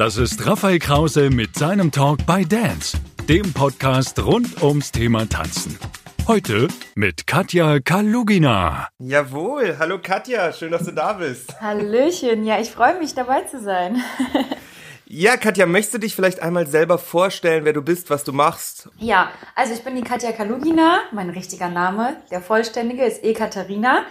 Das ist Raphael Krause mit seinem Talk bei Dance, dem Podcast rund ums Thema Tanzen. Heute mit Katja Kalugina. Jawohl, hallo Katja, schön, dass du da bist. Hallöchen, ja, ich freue mich dabei zu sein. Ja, Katja, möchtest du dich vielleicht einmal selber vorstellen, wer du bist, was du machst? Ja, also ich bin die Katja Kalugina, mein richtiger Name, der vollständige ist Ekaterina.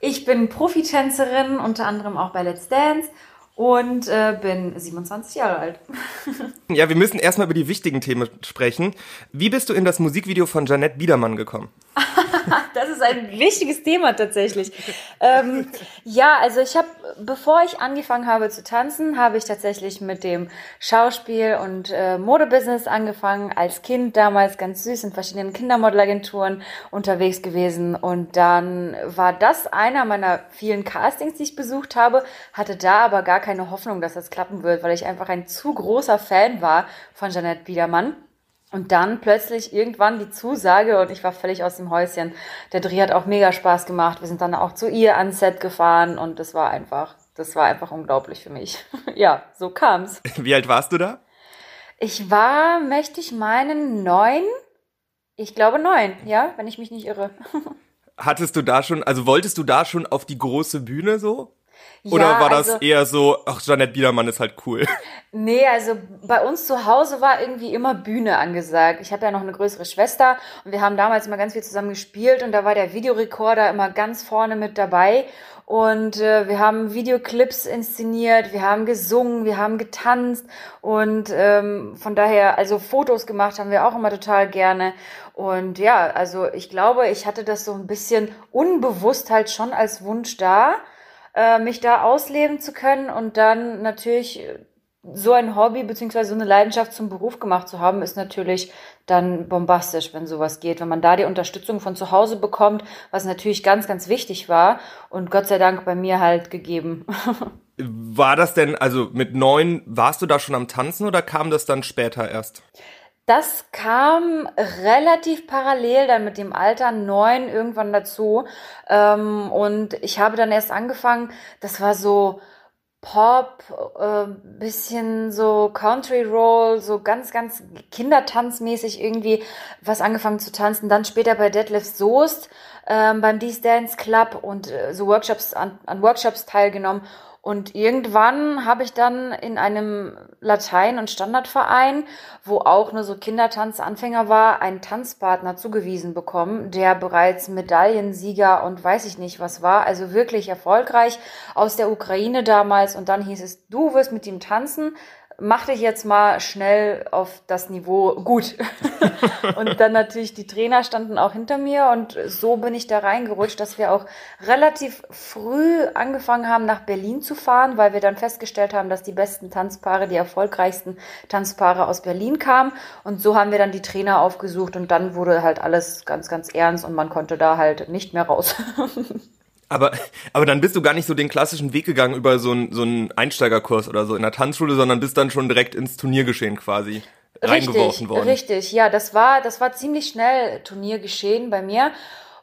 Ich bin Profitänzerin, unter anderem auch bei Let's Dance und äh, bin 27 Jahre alt. ja, wir müssen erstmal über die wichtigen Themen sprechen. Wie bist du in das Musikvideo von Janette Biedermann gekommen? das ist ein wichtiges Thema tatsächlich. Ähm, ja, also ich habe, bevor ich angefangen habe zu tanzen, habe ich tatsächlich mit dem Schauspiel und äh, Modebusiness angefangen. Als Kind damals ganz süß in verschiedenen Kindermodelagenturen unterwegs gewesen und dann war das einer meiner vielen Castings, die ich besucht habe, hatte da aber gar keine Hoffnung, dass das klappen wird, weil ich einfach ein zu großer Fan war von Janette Biedermann. Und dann plötzlich irgendwann die Zusage und ich war völlig aus dem Häuschen. Der Dreh hat auch mega Spaß gemacht. Wir sind dann auch zu ihr ans Set gefahren und das war einfach, das war einfach unglaublich für mich. ja, so kam's. Wie alt warst du da? Ich war, möchte ich meinen, neun. Ich glaube neun, ja, wenn ich mich nicht irre. Hattest du da schon, also wolltest du da schon auf die große Bühne so? Oder ja, war das also, eher so, ach, Janette Biedermann ist halt cool? Nee, also bei uns zu Hause war irgendwie immer Bühne angesagt. Ich habe ja noch eine größere Schwester und wir haben damals immer ganz viel zusammen gespielt und da war der Videorekorder immer ganz vorne mit dabei. Und äh, wir haben Videoclips inszeniert, wir haben gesungen, wir haben getanzt und ähm, von daher, also Fotos gemacht haben wir auch immer total gerne. Und ja, also ich glaube, ich hatte das so ein bisschen unbewusst halt schon als Wunsch da äh, mich da ausleben zu können und dann natürlich so ein Hobby beziehungsweise so eine Leidenschaft zum Beruf gemacht zu haben, ist natürlich dann bombastisch, wenn sowas geht. Wenn man da die Unterstützung von zu Hause bekommt, was natürlich ganz, ganz wichtig war und Gott sei Dank bei mir halt gegeben. War das denn, also mit neun, warst du da schon am Tanzen oder kam das dann später erst? Das kam relativ parallel dann mit dem Alter neun irgendwann dazu. Ähm, und ich habe dann erst angefangen, das war so Pop, äh, bisschen so Country Roll, so ganz, ganz kindertanzmäßig irgendwie was angefangen zu tanzen. Dann später bei Deadlift Soest ähm, beim D's Dance Club und äh, so Workshops an, an Workshops teilgenommen. Und irgendwann habe ich dann in einem Latein- und Standardverein, wo auch nur so Kindertanzanfänger war, einen Tanzpartner zugewiesen bekommen, der bereits Medaillensieger und weiß ich nicht was war, also wirklich erfolgreich aus der Ukraine damals. Und dann hieß es, du wirst mit ihm tanzen, mach dich jetzt mal schnell auf das Niveau gut. und dann natürlich die Trainer standen auch hinter mir und so bin ich da reingerutscht, dass wir auch relativ früh angefangen haben, nach Berlin zu fahren, weil wir dann festgestellt haben, dass die besten Tanzpaare, die erfolgreichsten Tanzpaare aus Berlin kamen. Und so haben wir dann die Trainer aufgesucht und dann wurde halt alles ganz, ganz ernst und man konnte da halt nicht mehr raus. Aber, aber dann bist du gar nicht so den klassischen Weg gegangen über so einen so einen Einsteigerkurs oder so in der Tanzschule, sondern bist dann schon direkt ins Turniergeschehen quasi reingeworfen richtig, worden. Richtig, ja, das war, das war ziemlich schnell Turniergeschehen bei mir.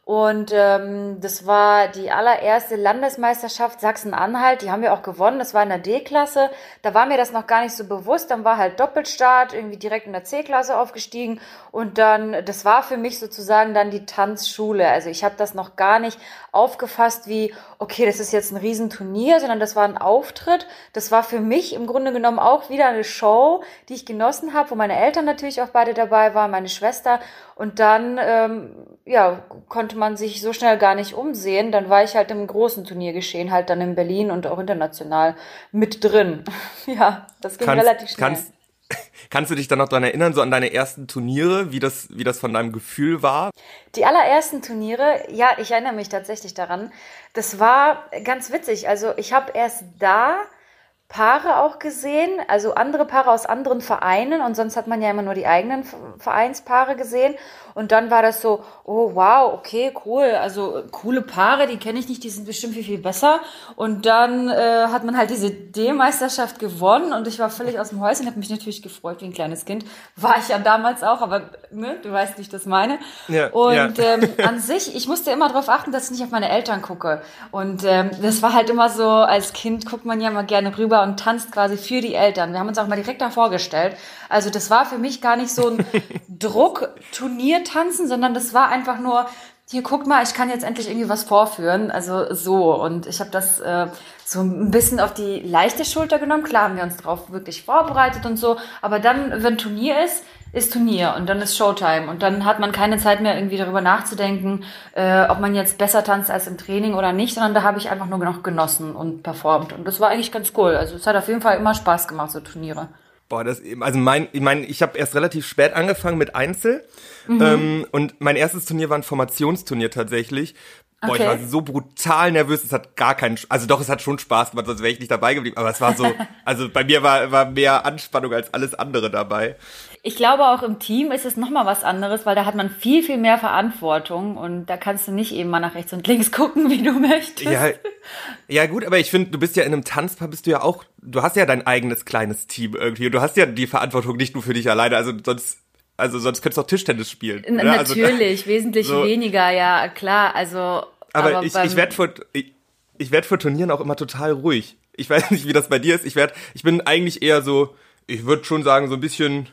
Und ähm, das war die allererste Landesmeisterschaft Sachsen-Anhalt. Die haben wir auch gewonnen. Das war in der D-Klasse. Da war mir das noch gar nicht so bewusst. Dann war halt Doppelstart, irgendwie direkt in der C-Klasse aufgestiegen. Und dann, das war für mich sozusagen dann die Tanzschule. Also ich habe das noch gar nicht aufgefasst wie, okay, das ist jetzt ein Riesenturnier, sondern das war ein Auftritt. Das war für mich im Grunde genommen auch wieder eine Show, die ich genossen habe, wo meine Eltern natürlich auch beide dabei waren, meine Schwester. Und dann, ähm, ja, konnte man sich so schnell gar nicht umsehen. Dann war ich halt im großen Turniergeschehen, halt dann in Berlin und auch international mit drin. ja, das ging kannst, relativ schnell. Kannst, kannst du dich dann noch daran erinnern, so an deine ersten Turniere, wie das, wie das von deinem Gefühl war? Die allerersten Turniere, ja, ich erinnere mich tatsächlich daran. Das war ganz witzig. Also ich habe erst da Paare auch gesehen, also andere Paare aus anderen Vereinen und sonst hat man ja immer nur die eigenen Vereinspaare gesehen und dann war das so, oh wow, okay, cool, also coole Paare, die kenne ich nicht, die sind bestimmt viel, viel besser und dann äh, hat man halt diese D-Meisterschaft gewonnen und ich war völlig aus dem Häuschen, habe mich natürlich gefreut wie ein kleines Kind, war ich ja damals auch, aber ne, du weißt, wie ich das meine ja, und ja. Ähm, an sich, ich musste immer darauf achten, dass ich nicht auf meine Eltern gucke und ähm, das war halt immer so, als Kind guckt man ja mal gerne rüber und tanzt quasi für die Eltern. Wir haben uns auch mal direkt da vorgestellt. Also das war für mich gar nicht so ein Druck-Turnier-Tanzen, sondern das war einfach nur, hier guck mal, ich kann jetzt endlich irgendwie was vorführen. Also so. Und ich habe das äh, so ein bisschen auf die leichte Schulter genommen. Klar haben wir uns darauf wirklich vorbereitet und so. Aber dann, wenn Turnier ist, ist Turnier und dann ist Showtime. Und dann hat man keine Zeit mehr, irgendwie darüber nachzudenken, äh, ob man jetzt besser tanzt als im Training oder nicht, sondern da habe ich einfach nur noch genossen und performt. Und das war eigentlich ganz cool. Also es hat auf jeden Fall immer Spaß gemacht, so Turniere. Boah, das also mein, ich meine, ich habe erst relativ spät angefangen mit Einzel mhm. ähm, und mein erstes Turnier war ein Formationsturnier tatsächlich. Boah, okay. ich war so brutal nervös, es hat gar keinen, also doch, es hat schon Spaß gemacht, sonst wäre ich nicht dabei geblieben, aber es war so, also bei mir war, war mehr Anspannung als alles andere dabei. Ich glaube, auch im Team ist es nochmal was anderes, weil da hat man viel, viel mehr Verantwortung und da kannst du nicht eben mal nach rechts und links gucken, wie du möchtest. Ja, ja gut, aber ich finde, du bist ja in einem Tanzpaar, bist du ja auch, du hast ja dein eigenes kleines Team irgendwie. Du hast ja die Verantwortung nicht nur für dich alleine, also sonst also sonst könntest du auch Tischtennis spielen. Oder? Also Natürlich, also, wesentlich so. weniger, ja klar. Also aber, aber ich, ich werde vor ich, ich werde vor Turnieren auch immer total ruhig. Ich weiß nicht, wie das bei dir ist. Ich werde ich bin eigentlich eher so, ich würde schon sagen so ein bisschen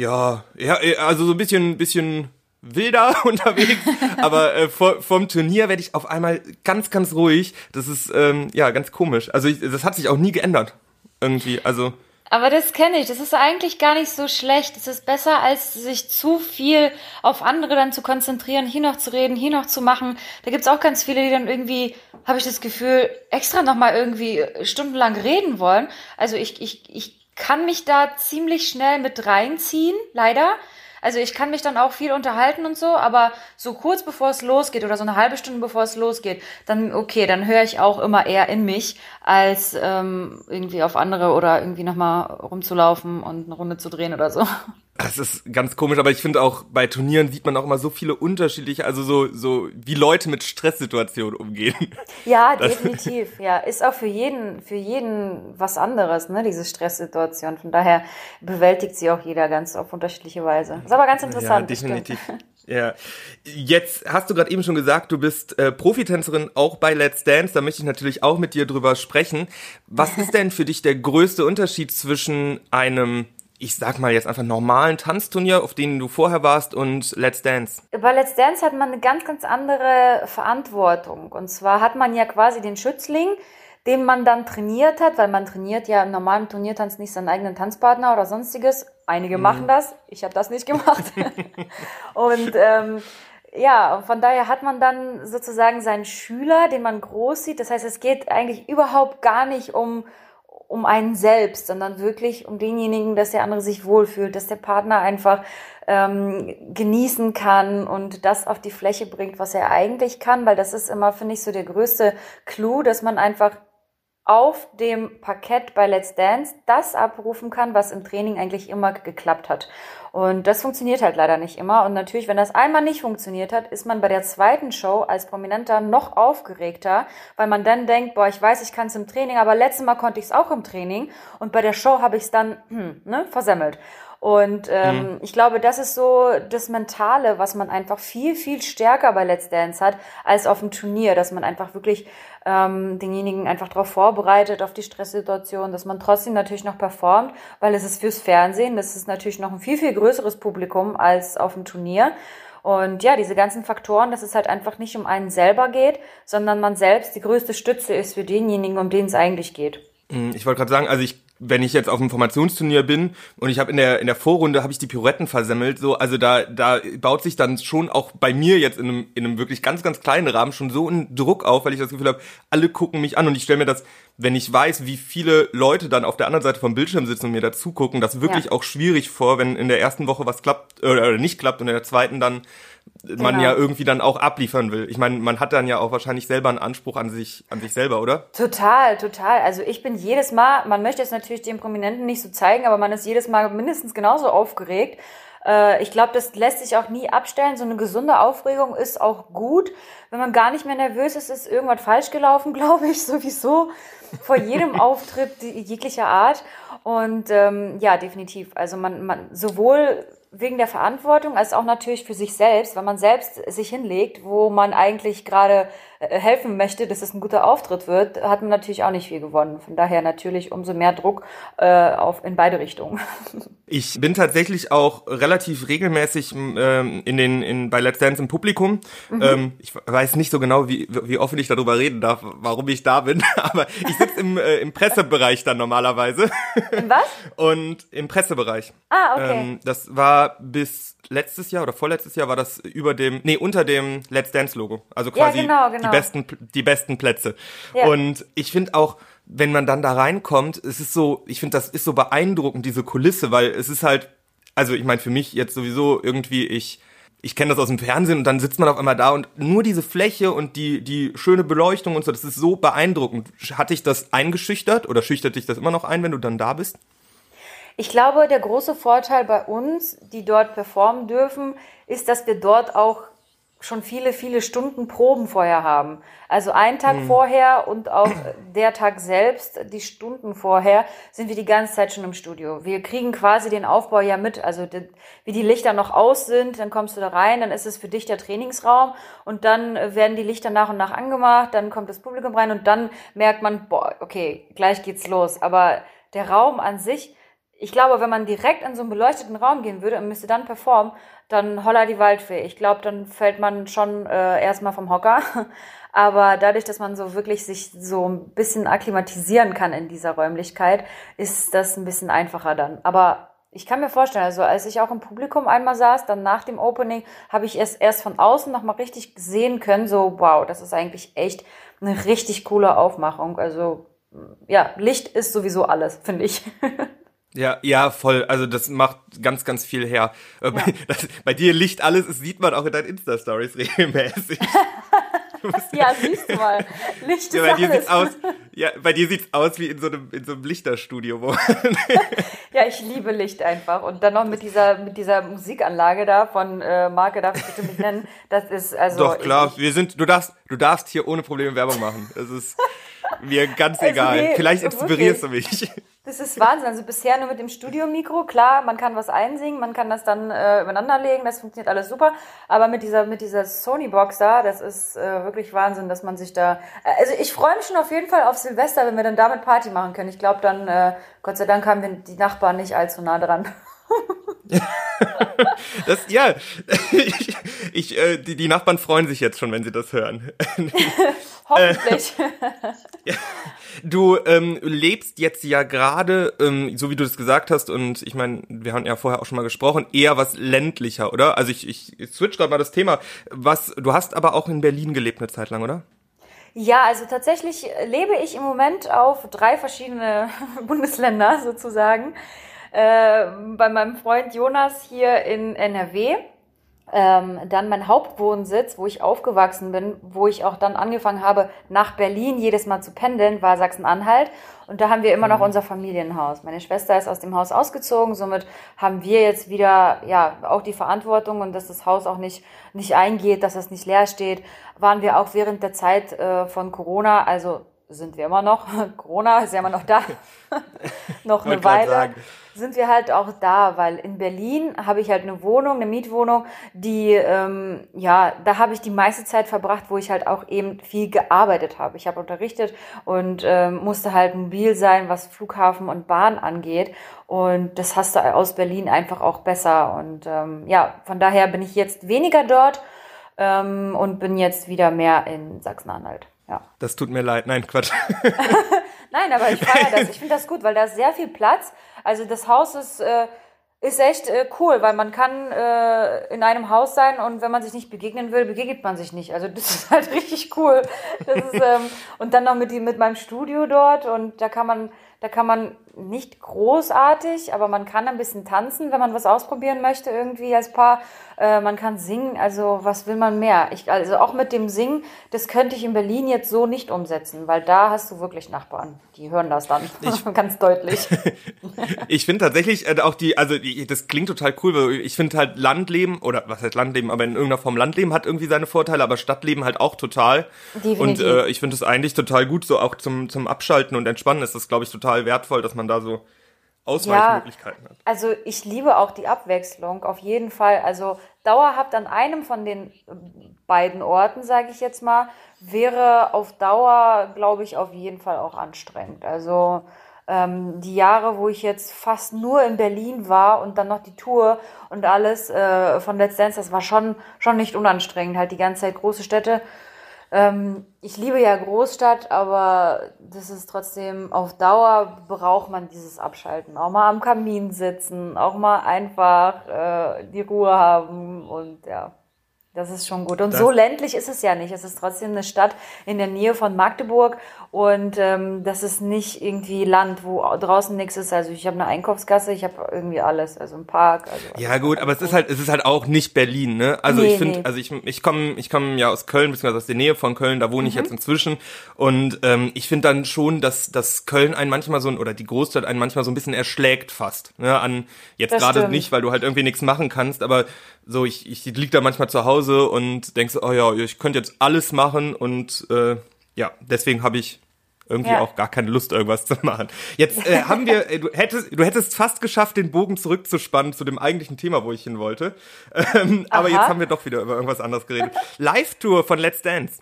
ja, ja, äh, also so ein bisschen, bisschen wilder unterwegs, aber äh, vor, vom Turnier werde ich auf einmal ganz, ganz ruhig. Das ist ähm, ja ganz komisch. Also ich, das hat sich auch nie geändert irgendwie. Also aber das kenne ich. Das ist eigentlich gar nicht so schlecht. Es ist besser, als sich zu viel auf andere dann zu konzentrieren, hier noch zu reden, hier noch zu machen. Da gibt's auch ganz viele, die dann irgendwie, habe ich das Gefühl, extra nochmal irgendwie stundenlang reden wollen. Also ich, ich, ich kann mich da ziemlich schnell mit reinziehen, leider. Also ich kann mich dann auch viel unterhalten und so, aber so kurz bevor es losgeht oder so eine halbe Stunde bevor es losgeht, dann okay, dann höre ich auch immer eher in mich, als ähm, irgendwie auf andere oder irgendwie nochmal rumzulaufen und eine Runde zu drehen oder so. Das ist ganz komisch, aber ich finde auch bei Turnieren sieht man auch immer so viele unterschiedliche, also so, so wie Leute mit Stresssituationen umgehen. Ja, das definitiv. Ja, ist auch für jeden, für jeden was anderes, ne, diese Stresssituation. Von daher bewältigt sie auch jeder ganz auf unterschiedliche Weise. Ist aber ganz interessant. Ja, definitiv. Ja, jetzt hast du gerade eben schon gesagt, du bist äh, Profitänzerin auch bei Let's Dance. Da möchte ich natürlich auch mit dir drüber sprechen. Was ist denn für dich der größte Unterschied zwischen einem ich sag mal jetzt einfach normalen Tanzturnier, auf denen du vorher warst und Let's Dance? Bei Let's Dance hat man eine ganz, ganz andere Verantwortung. Und zwar hat man ja quasi den Schützling, den man dann trainiert hat, weil man trainiert ja im normalen Turniertanz nicht seinen eigenen Tanzpartner oder sonstiges. Einige mhm. machen das, ich habe das nicht gemacht. und ähm, ja, von daher hat man dann sozusagen seinen Schüler, den man groß sieht. Das heißt, es geht eigentlich überhaupt gar nicht um um einen selbst, sondern wirklich um denjenigen, dass der andere sich wohlfühlt, dass der Partner einfach ähm, genießen kann und das auf die Fläche bringt, was er eigentlich kann, weil das ist immer, finde ich, so der größte Clou, dass man einfach auf dem Parkett bei Let's Dance das abrufen kann, was im Training eigentlich immer geklappt hat. Und das funktioniert halt leider nicht immer. Und natürlich, wenn das einmal nicht funktioniert hat, ist man bei der zweiten Show als Prominenter noch aufgeregter, weil man dann denkt, boah, ich weiß, ich kann es im Training, aber letztes Mal konnte ich es auch im Training und bei der Show habe ich es dann hm, ne, versemmelt. Und ähm, mhm. ich glaube, das ist so das Mentale, was man einfach viel, viel stärker bei Let's Dance hat, als auf dem Turnier, dass man einfach wirklich ähm, denjenigen einfach darauf vorbereitet, auf die Stresssituation, dass man trotzdem natürlich noch performt, weil es ist fürs Fernsehen, das ist natürlich noch ein viel, viel größeres Publikum als auf dem Turnier. Und ja, diese ganzen Faktoren, dass es halt einfach nicht um einen selber geht, sondern man selbst die größte Stütze ist für denjenigen, um den es eigentlich geht. Hm, ich wollte gerade sagen, also ich wenn ich jetzt auf einem Formationsturnier bin und ich habe in der in der Vorrunde habe ich die Pirouetten versemmelt, so also da da baut sich dann schon auch bei mir jetzt in einem in einem wirklich ganz ganz kleinen Rahmen schon so ein Druck auf, weil ich das Gefühl habe, alle gucken mich an und ich stelle mir das, wenn ich weiß, wie viele Leute dann auf der anderen Seite vom Bildschirm sitzen und mir dazu gucken, das wirklich ja. auch schwierig vor, wenn in der ersten Woche was klappt oder nicht klappt und in der zweiten dann man genau. ja irgendwie dann auch abliefern will. Ich meine, man hat dann ja auch wahrscheinlich selber einen Anspruch an sich, an sich selber, oder? Total, total. Also ich bin jedes Mal, man möchte es natürlich dem Prominenten nicht so zeigen, aber man ist jedes Mal mindestens genauso aufgeregt. Äh, ich glaube, das lässt sich auch nie abstellen. So eine gesunde Aufregung ist auch gut. Wenn man gar nicht mehr nervös ist, ist irgendwas falsch gelaufen, glaube ich, sowieso. Vor jedem Auftritt jeglicher Art. Und ähm, ja, definitiv. Also man, man sowohl wegen der Verantwortung als auch natürlich für sich selbst, wenn man selbst sich hinlegt, wo man eigentlich gerade helfen möchte, dass es ein guter Auftritt wird, hat man natürlich auch nicht viel gewonnen. Von daher natürlich umso mehr Druck äh, auf in beide Richtungen. Ich bin tatsächlich auch relativ regelmäßig ähm, in den in bei Let's Dance im Publikum. Mhm. Ähm, ich weiß nicht so genau, wie wie offen ich darüber reden darf, warum ich da bin, aber ich sitze im äh, im Pressebereich dann normalerweise. In was? Und im Pressebereich. Ah, okay. Ähm, das war bis letztes Jahr oder vorletztes Jahr war das über dem, nee, unter dem Let's Dance Logo. Also quasi ja, genau, genau. die besten, die besten Plätze. Ja. Und ich finde auch, wenn man dann da reinkommt, es ist so, ich finde, das ist so beeindruckend, diese Kulisse, weil es ist halt, also ich meine, für mich jetzt sowieso irgendwie, ich, ich kenne das aus dem Fernsehen und dann sitzt man auf einmal da und nur diese Fläche und die, die schöne Beleuchtung und so, das ist so beeindruckend. Hat dich das eingeschüchtert oder schüchtert dich das immer noch ein, wenn du dann da bist? Ich glaube, der große Vorteil bei uns, die dort performen dürfen, ist, dass wir dort auch schon viele, viele Stunden Proben vorher haben. Also einen Tag mhm. vorher und auch der Tag selbst, die Stunden vorher, sind wir die ganze Zeit schon im Studio. Wir kriegen quasi den Aufbau ja mit, also die, wie die Lichter noch aus sind, dann kommst du da rein, dann ist es für dich der Trainingsraum und dann werden die Lichter nach und nach angemacht, dann kommt das Publikum rein und dann merkt man, boah, okay, gleich geht's los. Aber der Raum an sich, ich glaube, wenn man direkt in so einen beleuchteten Raum gehen würde und müsste dann performen, dann holla die Waldfee. Ich glaube, dann fällt man schon äh, erstmal vom Hocker. Aber dadurch, dass man so wirklich sich so ein bisschen akklimatisieren kann in dieser Räumlichkeit, ist das ein bisschen einfacher dann. Aber ich kann mir vorstellen, also als ich auch im Publikum einmal saß, dann nach dem Opening, habe ich es erst von außen nochmal richtig sehen können, so wow, das ist eigentlich echt eine richtig coole Aufmachung. Also ja, Licht ist sowieso alles, finde ich. Ja, ja, voll. Also das macht ganz, ganz viel her. Äh, ja. Bei, das, bei, dir Licht alles, das sieht man auch in deinen Insta-Stories regelmäßig. ja, siehst du mal. Licht ja, bei dir alles. Sieht's aus, ja, bei dir sieht's aus wie in so einem, in so einem Lichterstudio. Wo ja, ich liebe Licht einfach. Und dann noch mit dieser, mit dieser Musikanlage da von äh, Marke, darf ich bitte mich nennen. Das ist also. Doch, klar, ich, wir sind, du darfst, du darfst hier ohne Probleme Werbung machen. Es ist mir ganz also egal. Nee, Vielleicht inspirierst wirklich. du mich. Das ist Wahnsinn. Also bisher nur mit dem Studiomikro. Klar, man kann was einsingen, man kann das dann äh, übereinander legen, das funktioniert alles super. Aber mit dieser, mit dieser Sony-Box da, das ist äh, wirklich Wahnsinn, dass man sich da. Äh, also ich freue mich schon auf jeden Fall auf Silvester, wenn wir dann damit Party machen können. Ich glaube dann, äh, Gott sei Dank haben wir die Nachbarn nicht allzu nah dran. das, ja, ich, ich, äh, die, die Nachbarn freuen sich jetzt schon, wenn sie das hören. Hoffentlich. Äh, du ähm, lebst jetzt ja gerade, ähm, so wie du das gesagt hast, und ich meine, wir haben ja vorher auch schon mal gesprochen, eher was ländlicher, oder? Also ich, ich, ich switch gerade mal das Thema. Was, du hast aber auch in Berlin gelebt eine Zeit lang, oder? Ja, also tatsächlich lebe ich im Moment auf drei verschiedene Bundesländer sozusagen äh, bei meinem Freund Jonas hier in NRW. Ähm, dann mein Hauptwohnsitz, wo ich aufgewachsen bin, wo ich auch dann angefangen habe, nach Berlin jedes Mal zu pendeln, war Sachsen-Anhalt. Und da haben wir immer noch mhm. unser Familienhaus. Meine Schwester ist aus dem Haus ausgezogen, somit haben wir jetzt wieder ja auch die Verantwortung und dass das Haus auch nicht nicht eingeht, dass es nicht leer steht. Waren wir auch während der Zeit äh, von Corona, also sind wir immer noch. Corona ist ja immer noch da. noch eine Weile. Sagen sind wir halt auch da, weil in Berlin habe ich halt eine Wohnung, eine Mietwohnung, die, ähm, ja, da habe ich die meiste Zeit verbracht, wo ich halt auch eben viel gearbeitet habe. Ich habe unterrichtet und ähm, musste halt mobil sein, was Flughafen und Bahn angeht. Und das hast du aus Berlin einfach auch besser. Und ähm, ja, von daher bin ich jetzt weniger dort ähm, und bin jetzt wieder mehr in Sachsen-Anhalt. Ja. Das tut mir leid. Nein, Quatsch. Nein, aber ich feiere das. Ich finde das gut, weil da ist sehr viel Platz. Also das Haus ist, äh, ist echt äh, cool, weil man kann äh, in einem Haus sein und wenn man sich nicht begegnen will, begegnet man sich nicht. Also das ist halt richtig cool. Das ist, ähm, und dann noch mit, die, mit meinem Studio dort und da kann man da kann man nicht großartig, aber man kann ein bisschen tanzen, wenn man was ausprobieren möchte irgendwie als Paar. Äh, man kann singen, also was will man mehr? Ich, also auch mit dem Singen, das könnte ich in Berlin jetzt so nicht umsetzen, weil da hast du wirklich Nachbarn, die hören das dann ich, ganz deutlich. ich finde tatsächlich äh, auch die, also die, das klingt total cool, weil ich finde halt Landleben oder was heißt Landleben, aber in irgendeiner Form Landleben hat irgendwie seine Vorteile, aber Stadtleben halt auch total. Definitiv. Und äh, ich finde es eigentlich total gut, so auch zum zum Abschalten und Entspannen ist das, glaube ich, total total wertvoll, dass man da so Ausweichmöglichkeiten ja, hat. Also ich liebe auch die Abwechslung, auf jeden Fall. Also dauerhaft an einem von den beiden Orten, sage ich jetzt mal, wäre auf Dauer, glaube ich, auf jeden Fall auch anstrengend. Also ähm, die Jahre, wo ich jetzt fast nur in Berlin war und dann noch die Tour und alles äh, von Let's Dance, das war schon, schon nicht unanstrengend. Halt die ganze Zeit große Städte. Ähm, ich liebe ja Großstadt, aber das ist trotzdem auf Dauer braucht man dieses Abschalten. Auch mal am Kamin sitzen, auch mal einfach äh, die Ruhe haben und ja. Das ist schon gut. Und das so ländlich ist es ja nicht. Es ist trotzdem eine Stadt in der Nähe von Magdeburg und ähm, das ist nicht irgendwie Land, wo draußen nichts ist. Also ich habe eine Einkaufsgasse, ich habe irgendwie alles, also ein Park. Also ja gut, aber es ist halt, es ist halt auch nicht Berlin, ne? Also nee, ich finde, nee. also ich ich komme ich komme ja aus Köln beziehungsweise aus der Nähe von Köln, da wohne mhm. ich jetzt inzwischen und ähm, ich finde dann schon, dass dass Köln einen manchmal so oder die Großstadt einen manchmal so ein bisschen erschlägt fast, ne? An jetzt gerade nicht, weil du halt irgendwie nichts machen kannst, aber so ich ich lieg da manchmal zu Hause und denkst, oh ja, ich könnte jetzt alles machen und äh, ja, deswegen habe ich irgendwie ja. auch gar keine Lust, irgendwas zu machen. Jetzt äh, haben wir, äh, du hättest, du hättest fast geschafft, den Bogen zurückzuspannen zu dem eigentlichen Thema, wo ich hin wollte. Ähm, aber jetzt haben wir doch wieder über irgendwas anderes geredet. Live-Tour von Let's Dance.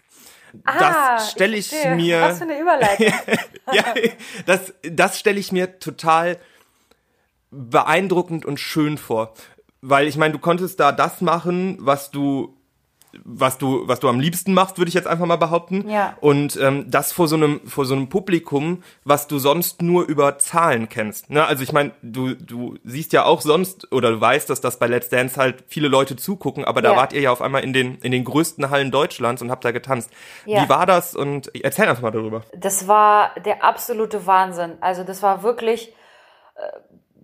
Ah, das stelle ich, ich mir. Was für eine Überleitung. ja, das, das stelle ich mir total beeindruckend und schön vor. Weil ich meine, du konntest da das machen, was du was du, was du am liebsten machst, würde ich jetzt einfach mal behaupten. Ja. Und ähm, das vor so einem, vor so einem Publikum, was du sonst nur über Zahlen kennst. Ne? Also ich meine, du, du siehst ja auch sonst oder du weißt, dass das bei Let's Dance halt viele Leute zugucken, aber da ja. wart ihr ja auf einmal in den, in den größten Hallen Deutschlands und habt da getanzt. Ja. Wie war das? Und erzähl einfach mal darüber. Das war der absolute Wahnsinn. Also das war wirklich.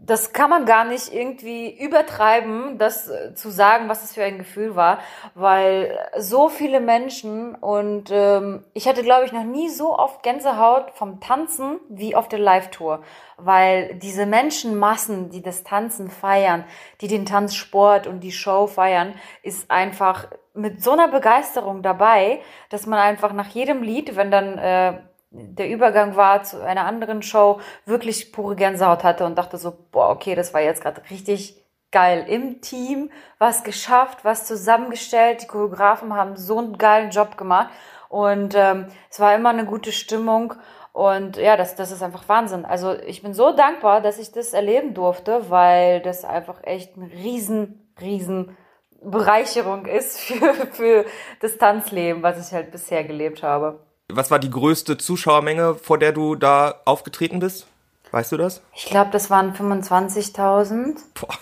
Das kann man gar nicht irgendwie übertreiben, das äh, zu sagen, was das für ein Gefühl war, weil so viele Menschen und ähm, ich hatte, glaube ich, noch nie so oft Gänsehaut vom Tanzen wie auf der Live-Tour, weil diese Menschenmassen, die das Tanzen feiern, die den Tanzsport und die Show feiern, ist einfach mit so einer Begeisterung dabei, dass man einfach nach jedem Lied, wenn dann äh, der Übergang war zu einer anderen Show, wirklich pure Gänsehaut hatte und dachte so, boah, okay, das war jetzt gerade richtig geil im Team, was geschafft, was zusammengestellt. Die Choreografen haben so einen geilen Job gemacht und ähm, es war immer eine gute Stimmung und ja, das, das ist einfach Wahnsinn. Also ich bin so dankbar, dass ich das erleben durfte, weil das einfach echt eine riesen, riesen Bereicherung ist für, für das Tanzleben, was ich halt bisher gelebt habe. Was war die größte Zuschauermenge, vor der du da aufgetreten bist? Weißt du das? Ich glaube, das waren 25.000. Boah.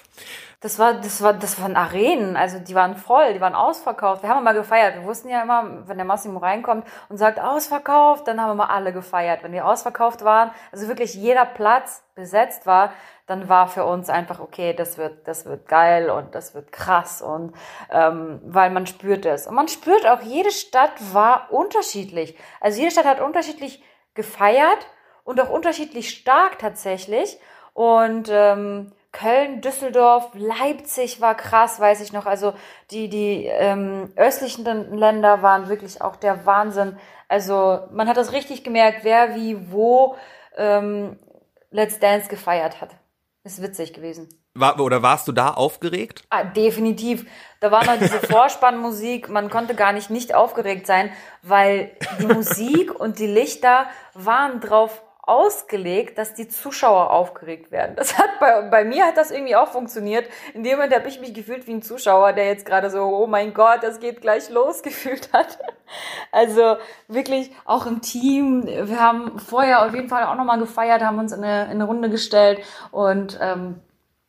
Das war, das war, das waren Arenen, also die waren voll, die waren ausverkauft. Wir haben immer gefeiert. Wir wussten ja immer, wenn der Massimo reinkommt und sagt ausverkauft, dann haben wir mal alle gefeiert. Wenn die ausverkauft waren, also wirklich jeder Platz besetzt war, dann war für uns einfach okay, das wird, das wird geil und das wird krass und ähm, weil man spürt es und man spürt auch, jede Stadt war unterschiedlich. Also jede Stadt hat unterschiedlich gefeiert und auch unterschiedlich stark tatsächlich und ähm, Köln, Düsseldorf, Leipzig war krass, weiß ich noch. Also die, die ähm, östlichen Länder waren wirklich auch der Wahnsinn. Also man hat das richtig gemerkt, wer wie wo ähm, Let's Dance gefeiert hat. Ist witzig gewesen. War, oder warst du da aufgeregt? Ah, definitiv. Da war noch diese Vorspannmusik. Man konnte gar nicht nicht aufgeregt sein, weil die Musik und die Lichter waren drauf ausgelegt, dass die Zuschauer aufgeregt werden. Das hat bei, bei mir hat das irgendwie auch funktioniert. In dem Moment habe ich mich gefühlt wie ein Zuschauer, der jetzt gerade so, oh mein Gott, das geht gleich los gefühlt hat. Also wirklich auch im Team. Wir haben vorher auf jeden Fall auch nochmal gefeiert, haben uns in eine, in eine Runde gestellt und ähm,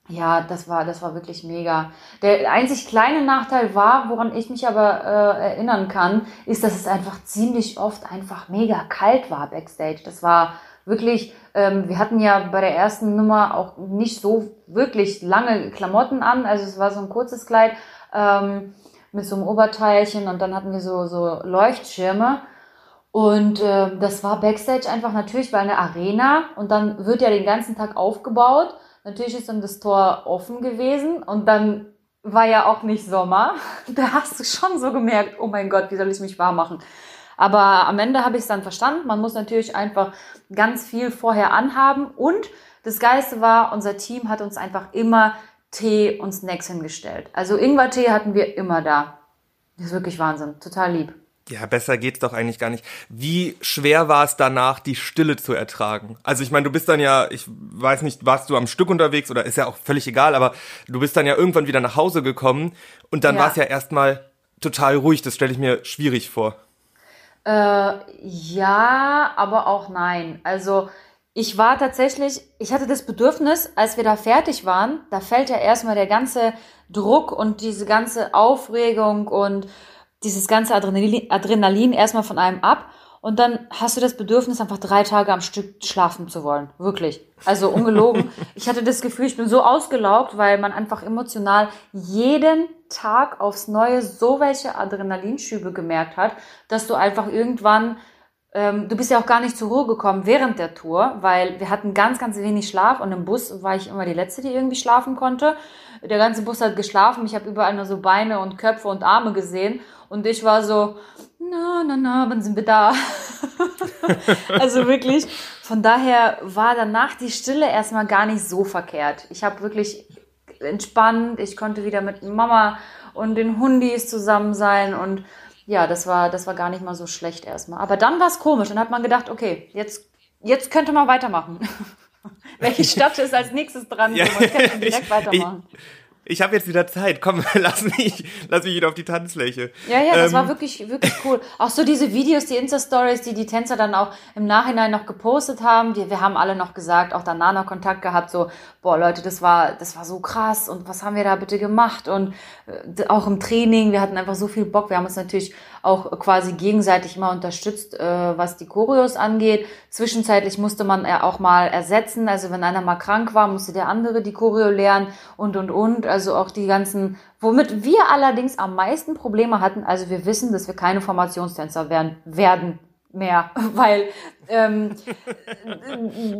ja, das war, das war wirklich mega. Der einzig kleine Nachteil war, woran ich mich aber äh, erinnern kann, ist, dass es einfach ziemlich oft einfach mega kalt war backstage. Das war wirklich, ähm, wir hatten ja bei der ersten Nummer auch nicht so wirklich lange Klamotten an, also es war so ein kurzes Kleid ähm, mit so einem Oberteilchen und dann hatten wir so, so Leuchtschirme. Und äh, das war Backstage einfach natürlich, weil eine Arena und dann wird ja den ganzen Tag aufgebaut. Natürlich ist dann das Tor offen gewesen und dann war ja auch nicht Sommer. Da hast du schon so gemerkt, oh mein Gott, wie soll ich mich warm machen? Aber am Ende habe ich es dann verstanden. Man muss natürlich einfach ganz viel vorher anhaben und Das Geiste war, unser Team hat uns einfach immer Tee und Snacks hingestellt. Also Ingwertee hatten wir immer da. Das ist wirklich Wahnsinn. Total lieb. Ja, besser geht's doch eigentlich gar nicht. Wie schwer war es danach, die Stille zu ertragen? Also ich meine, du bist dann ja, ich weiß nicht, warst du am Stück unterwegs oder ist ja auch völlig egal, aber du bist dann ja irgendwann wieder nach Hause gekommen und dann ja. war es ja erstmal total ruhig. Das stelle ich mir schwierig vor. Äh, ja, aber auch nein. Also ich war tatsächlich, ich hatte das Bedürfnis, als wir da fertig waren, da fällt ja erstmal der ganze Druck und diese ganze Aufregung und dieses ganze Adrenalin, Adrenalin erstmal von einem ab und dann hast du das Bedürfnis, einfach drei Tage am Stück schlafen zu wollen. Wirklich. Also ungelogen. ich hatte das Gefühl, ich bin so ausgelaugt, weil man einfach emotional jeden Tag aufs Neue so welche Adrenalinschübe gemerkt hat, dass du einfach irgendwann ähm, du bist ja auch gar nicht zur Ruhe gekommen während der Tour, weil wir hatten ganz, ganz wenig Schlaf und im Bus war ich immer die Letzte, die irgendwie schlafen konnte. Der ganze Bus hat geschlafen, ich habe überall nur so Beine und Köpfe und Arme gesehen und ich war so, na, na, na, wann sind wir da? also wirklich, von daher war danach die Stille erstmal gar nicht so verkehrt. Ich habe wirklich entspannt, ich konnte wieder mit Mama und den Hundis zusammen sein und ja, das war, das war gar nicht mal so schlecht erstmal. Aber dann war es komisch. Dann hat man gedacht, okay, jetzt, jetzt könnte man weitermachen. Welche Stadt ist als nächstes dran? Ja, so, man könnte direkt weitermachen. Ich, ich habe jetzt wieder Zeit. Komm, lass mich, lass mich wieder auf die Tanzfläche. Ja, ja, das ähm. war wirklich, wirklich cool. Auch so diese Videos, die Insta-Stories, die die Tänzer dann auch im Nachhinein noch gepostet haben. Die, wir haben alle noch gesagt, auch danach noch Kontakt gehabt, so, boah, Leute, das war, das war so krass und was haben wir da bitte gemacht? Und äh, auch im Training, wir hatten einfach so viel Bock. Wir haben uns natürlich auch quasi gegenseitig immer unterstützt, äh, was die Choreos angeht. Zwischenzeitlich musste man ja auch mal ersetzen. Also wenn einer mal krank war, musste der andere die Choreo lernen und, und, und. Also auch die ganzen, womit wir allerdings am meisten Probleme hatten. Also wir wissen, dass wir keine Formationstänzer werden, werden mehr, weil ähm,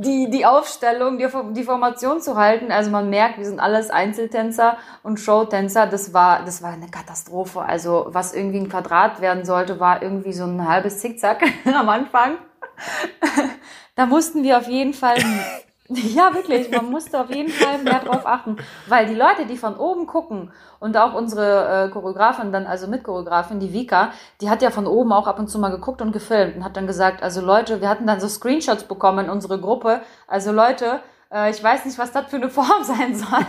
die, die Aufstellung, die, die Formation zu halten, also man merkt, wir sind alles Einzeltänzer und Showtänzer, das war, das war eine Katastrophe. Also was irgendwie ein Quadrat werden sollte, war irgendwie so ein halbes Zickzack am Anfang. da mussten wir auf jeden Fall ja, wirklich. Man musste auf jeden Fall mehr drauf achten, weil die Leute, die von oben gucken und auch unsere äh, Choreografin dann, also Mitchoreografin, die Vika, die hat ja von oben auch ab und zu mal geguckt und gefilmt und hat dann gesagt, also Leute, wir hatten dann so Screenshots bekommen in unsere Gruppe. Also Leute, äh, ich weiß nicht, was das für eine Form sein soll,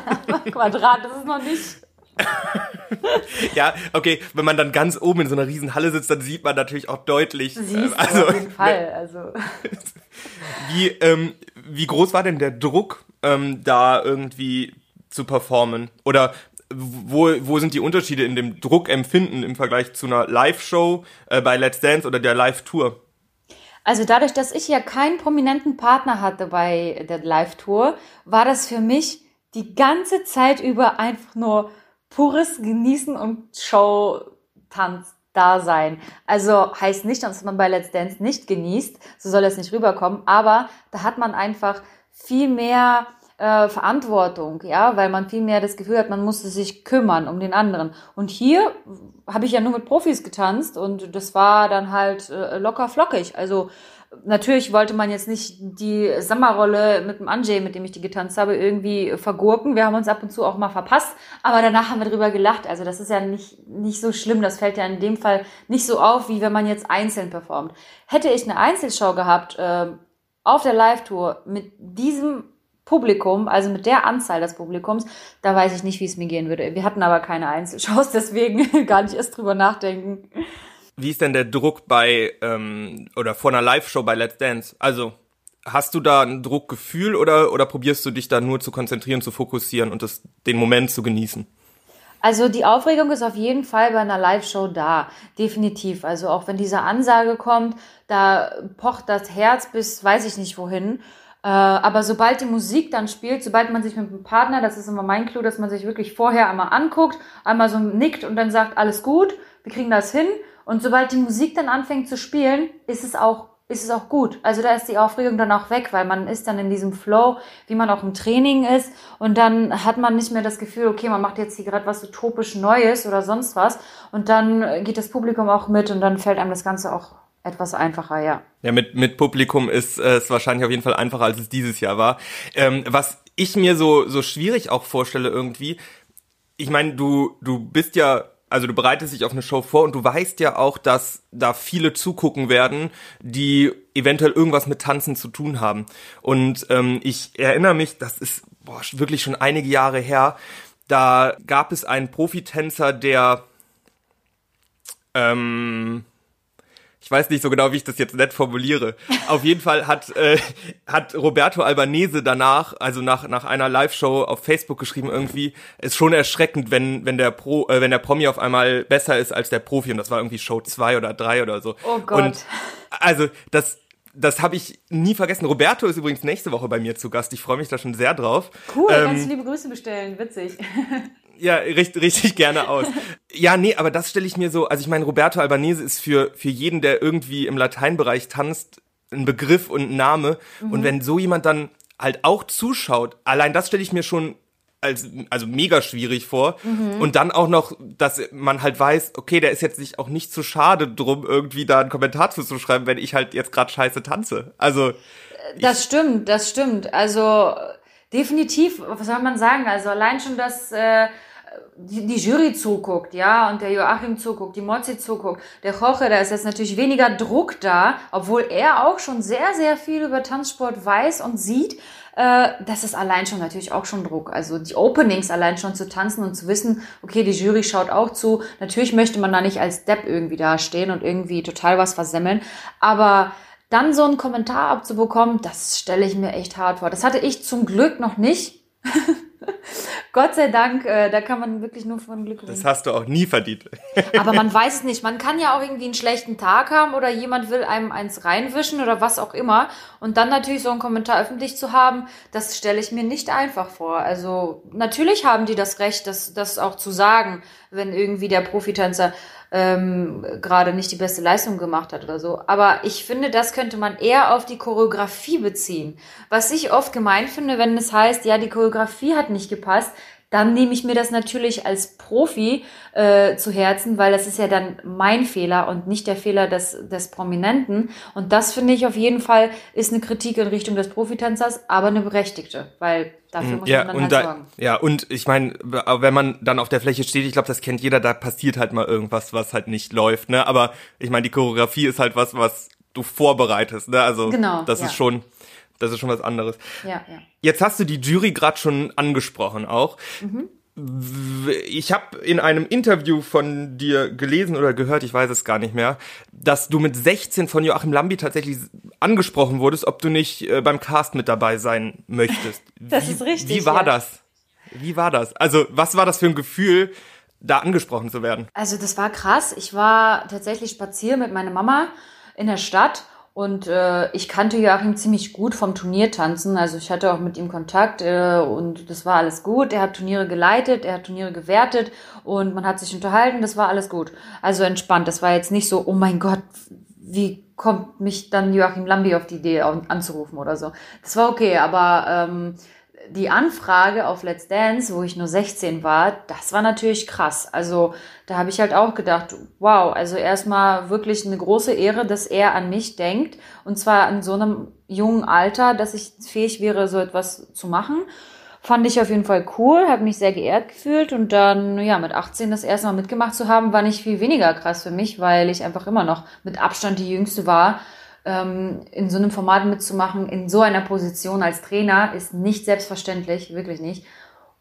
Quadrat, das ist noch nicht ja, okay, wenn man dann ganz oben in so einer riesen Halle sitzt, dann sieht man natürlich auch deutlich. Siehst ähm, also, auf jeden Fall. Also. wie, ähm, wie groß war denn der Druck, ähm, da irgendwie zu performen? Oder wo, wo sind die Unterschiede in dem Druckempfinden im Vergleich zu einer Live-Show äh, bei Let's Dance oder der Live-Tour? Also dadurch, dass ich ja keinen prominenten Partner hatte bei der Live-Tour, war das für mich die ganze Zeit über einfach nur pures Genießen und Show-Tanz da sein. Also heißt nicht, dass man bei Let's Dance nicht genießt, so soll es nicht rüberkommen, aber da hat man einfach viel mehr äh, Verantwortung, ja, weil man viel mehr das Gefühl hat, man musste sich kümmern um den anderen. Und hier habe ich ja nur mit Profis getanzt und das war dann halt äh, locker flockig. Also natürlich wollte man jetzt nicht die Sommerrolle mit dem Anjay, mit dem ich die getanzt habe, irgendwie vergurken. Wir haben uns ab und zu auch mal verpasst, aber danach haben wir drüber gelacht. Also das ist ja nicht, nicht so schlimm. Das fällt ja in dem Fall nicht so auf, wie wenn man jetzt einzeln performt. Hätte ich eine Einzelshow gehabt äh, auf der Live-Tour mit diesem Publikum, also mit der Anzahl des Publikums, da weiß ich nicht, wie es mir gehen würde. Wir hatten aber keine Einzelshows, deswegen gar nicht erst drüber nachdenken. Wie ist denn der Druck bei ähm, oder vor einer Live-Show bei Let's Dance? Also hast du da ein Druckgefühl oder oder probierst du dich da nur zu konzentrieren, zu fokussieren und das, den Moment zu genießen? Also die Aufregung ist auf jeden Fall bei einer Live-Show da, definitiv. Also auch wenn diese Ansage kommt, da pocht das Herz bis weiß ich nicht wohin. Äh, aber sobald die Musik dann spielt, sobald man sich mit dem Partner, das ist immer mein Clou, dass man sich wirklich vorher einmal anguckt, einmal so nickt und dann sagt, alles gut, wir kriegen das hin. Und sobald die Musik dann anfängt zu spielen, ist es auch ist es auch gut. Also da ist die Aufregung dann auch weg, weil man ist dann in diesem Flow, wie man auch im Training ist und dann hat man nicht mehr das Gefühl, okay, man macht jetzt hier gerade was utopisch Neues oder sonst was und dann geht das Publikum auch mit und dann fällt einem das Ganze auch etwas einfacher, ja. Ja, mit, mit Publikum ist äh, es wahrscheinlich auf jeden Fall einfacher, als es dieses Jahr war. Ähm, was ich mir so, so schwierig auch vorstelle irgendwie, ich meine, du, du bist ja also du bereitest dich auf eine Show vor und du weißt ja auch, dass da viele zugucken werden, die eventuell irgendwas mit Tanzen zu tun haben. Und ähm, ich erinnere mich, das ist boah, wirklich schon einige Jahre her, da gab es einen Profitänzer, der ähm, ich weiß nicht so genau, wie ich das jetzt nett formuliere. Auf jeden Fall hat, äh, hat Roberto Albanese danach, also nach, nach einer Live-Show auf Facebook geschrieben, irgendwie, ist schon erschreckend, wenn, wenn der Pro, äh, wenn der Promi auf einmal besser ist als der Profi. Und das war irgendwie Show zwei oder drei oder so. Oh Gott. Und also das, das habe ich nie vergessen. Roberto ist übrigens nächste Woche bei mir zu Gast. Ich freue mich da schon sehr drauf. Cool, ähm, kannst du liebe Grüße bestellen. Witzig. Ja, richtig, richtig gerne aus. ja, nee, aber das stelle ich mir so, also ich meine, Roberto Albanese ist für, für jeden, der irgendwie im Lateinbereich tanzt, ein Begriff und ein Name. Mhm. Und wenn so jemand dann halt auch zuschaut, allein das stelle ich mir schon als also mega schwierig vor mhm. und dann auch noch, dass man halt weiß, okay, der ist jetzt nicht auch nicht zu schade drum irgendwie da einen Kommentar zu schreiben, wenn ich halt jetzt gerade scheiße tanze. Also das stimmt, das stimmt. Also definitiv, was soll man sagen? Also allein schon, dass äh, die, die Jury zuguckt, ja, und der Joachim zuguckt, die Mozzi zuguckt, der Koche, da ist jetzt natürlich weniger Druck da, obwohl er auch schon sehr, sehr viel über Tanzsport weiß und sieht. Äh, das ist allein schon natürlich auch schon Druck. Also die Openings allein schon zu tanzen und zu wissen, okay, die Jury schaut auch zu. Natürlich möchte man da nicht als Depp irgendwie dastehen und irgendwie total was versemmeln, aber dann so einen Kommentar abzubekommen, das stelle ich mir echt hart vor. Das hatte ich zum Glück noch nicht. Gott sei Dank, äh, da kann man wirklich nur von Glück reden. Das hast du auch nie verdient. Aber man weiß es nicht. Man kann ja auch irgendwie einen schlechten Tag haben oder jemand will einem eins reinwischen oder was auch immer. Und dann natürlich so einen Kommentar öffentlich zu haben, das stelle ich mir nicht einfach vor. Also natürlich haben die das Recht, das, das auch zu sagen, wenn irgendwie der Profitänzer ähm, gerade nicht die beste Leistung gemacht hat oder so. Aber ich finde, das könnte man eher auf die Choreografie beziehen. Was ich oft gemein finde, wenn es heißt, ja, die Choreografie hat nicht gepasst, dann nehme ich mir das natürlich als Profi äh, zu Herzen, weil das ist ja dann mein Fehler und nicht der Fehler des, des Prominenten. Und das finde ich auf jeden Fall ist eine Kritik in Richtung des Profitänzers, aber eine berechtigte, weil dafür mm, muss ja, man dann halt da, sorgen. Ja, und ich meine, wenn man dann auf der Fläche steht, ich glaube, das kennt jeder, da passiert halt mal irgendwas, was halt nicht läuft. Ne? Aber ich meine, die Choreografie ist halt was, was du vorbereitest. Ne? Also genau, das ja. ist schon das ist schon was anderes. Ja, ja. Jetzt hast du die Jury gerade schon angesprochen auch. Mhm. Ich habe in einem Interview von dir gelesen oder gehört, ich weiß es gar nicht mehr, dass du mit 16 von Joachim Lambi tatsächlich angesprochen wurdest, ob du nicht äh, beim Cast mit dabei sein möchtest. das wie, ist richtig. Wie war ja. das? Wie war das? Also, was war das für ein Gefühl, da angesprochen zu werden? Also, das war krass. Ich war tatsächlich spazieren mit meiner Mama in der Stadt und äh, ich kannte Joachim ziemlich gut vom Turniertanzen. Also ich hatte auch mit ihm Kontakt äh, und das war alles gut. Er hat Turniere geleitet, er hat Turniere gewertet und man hat sich unterhalten. Das war alles gut. Also entspannt. Das war jetzt nicht so, oh mein Gott, wie kommt mich dann Joachim Lambi auf die Idee anzurufen oder so. Das war okay, aber ähm, die Anfrage auf Let's Dance, wo ich nur 16 war, das war natürlich krass. Also da habe ich halt auch gedacht, wow, also erstmal wirklich eine große Ehre, dass er an mich denkt. Und zwar in so einem jungen Alter, dass ich fähig wäre, so etwas zu machen. Fand ich auf jeden Fall cool, habe mich sehr geehrt gefühlt und dann, ja, mit 18 das erste Mal mitgemacht zu haben, war nicht viel weniger krass für mich, weil ich einfach immer noch mit Abstand die Jüngste war in so einem Format mitzumachen, in so einer Position als Trainer, ist nicht selbstverständlich, wirklich nicht.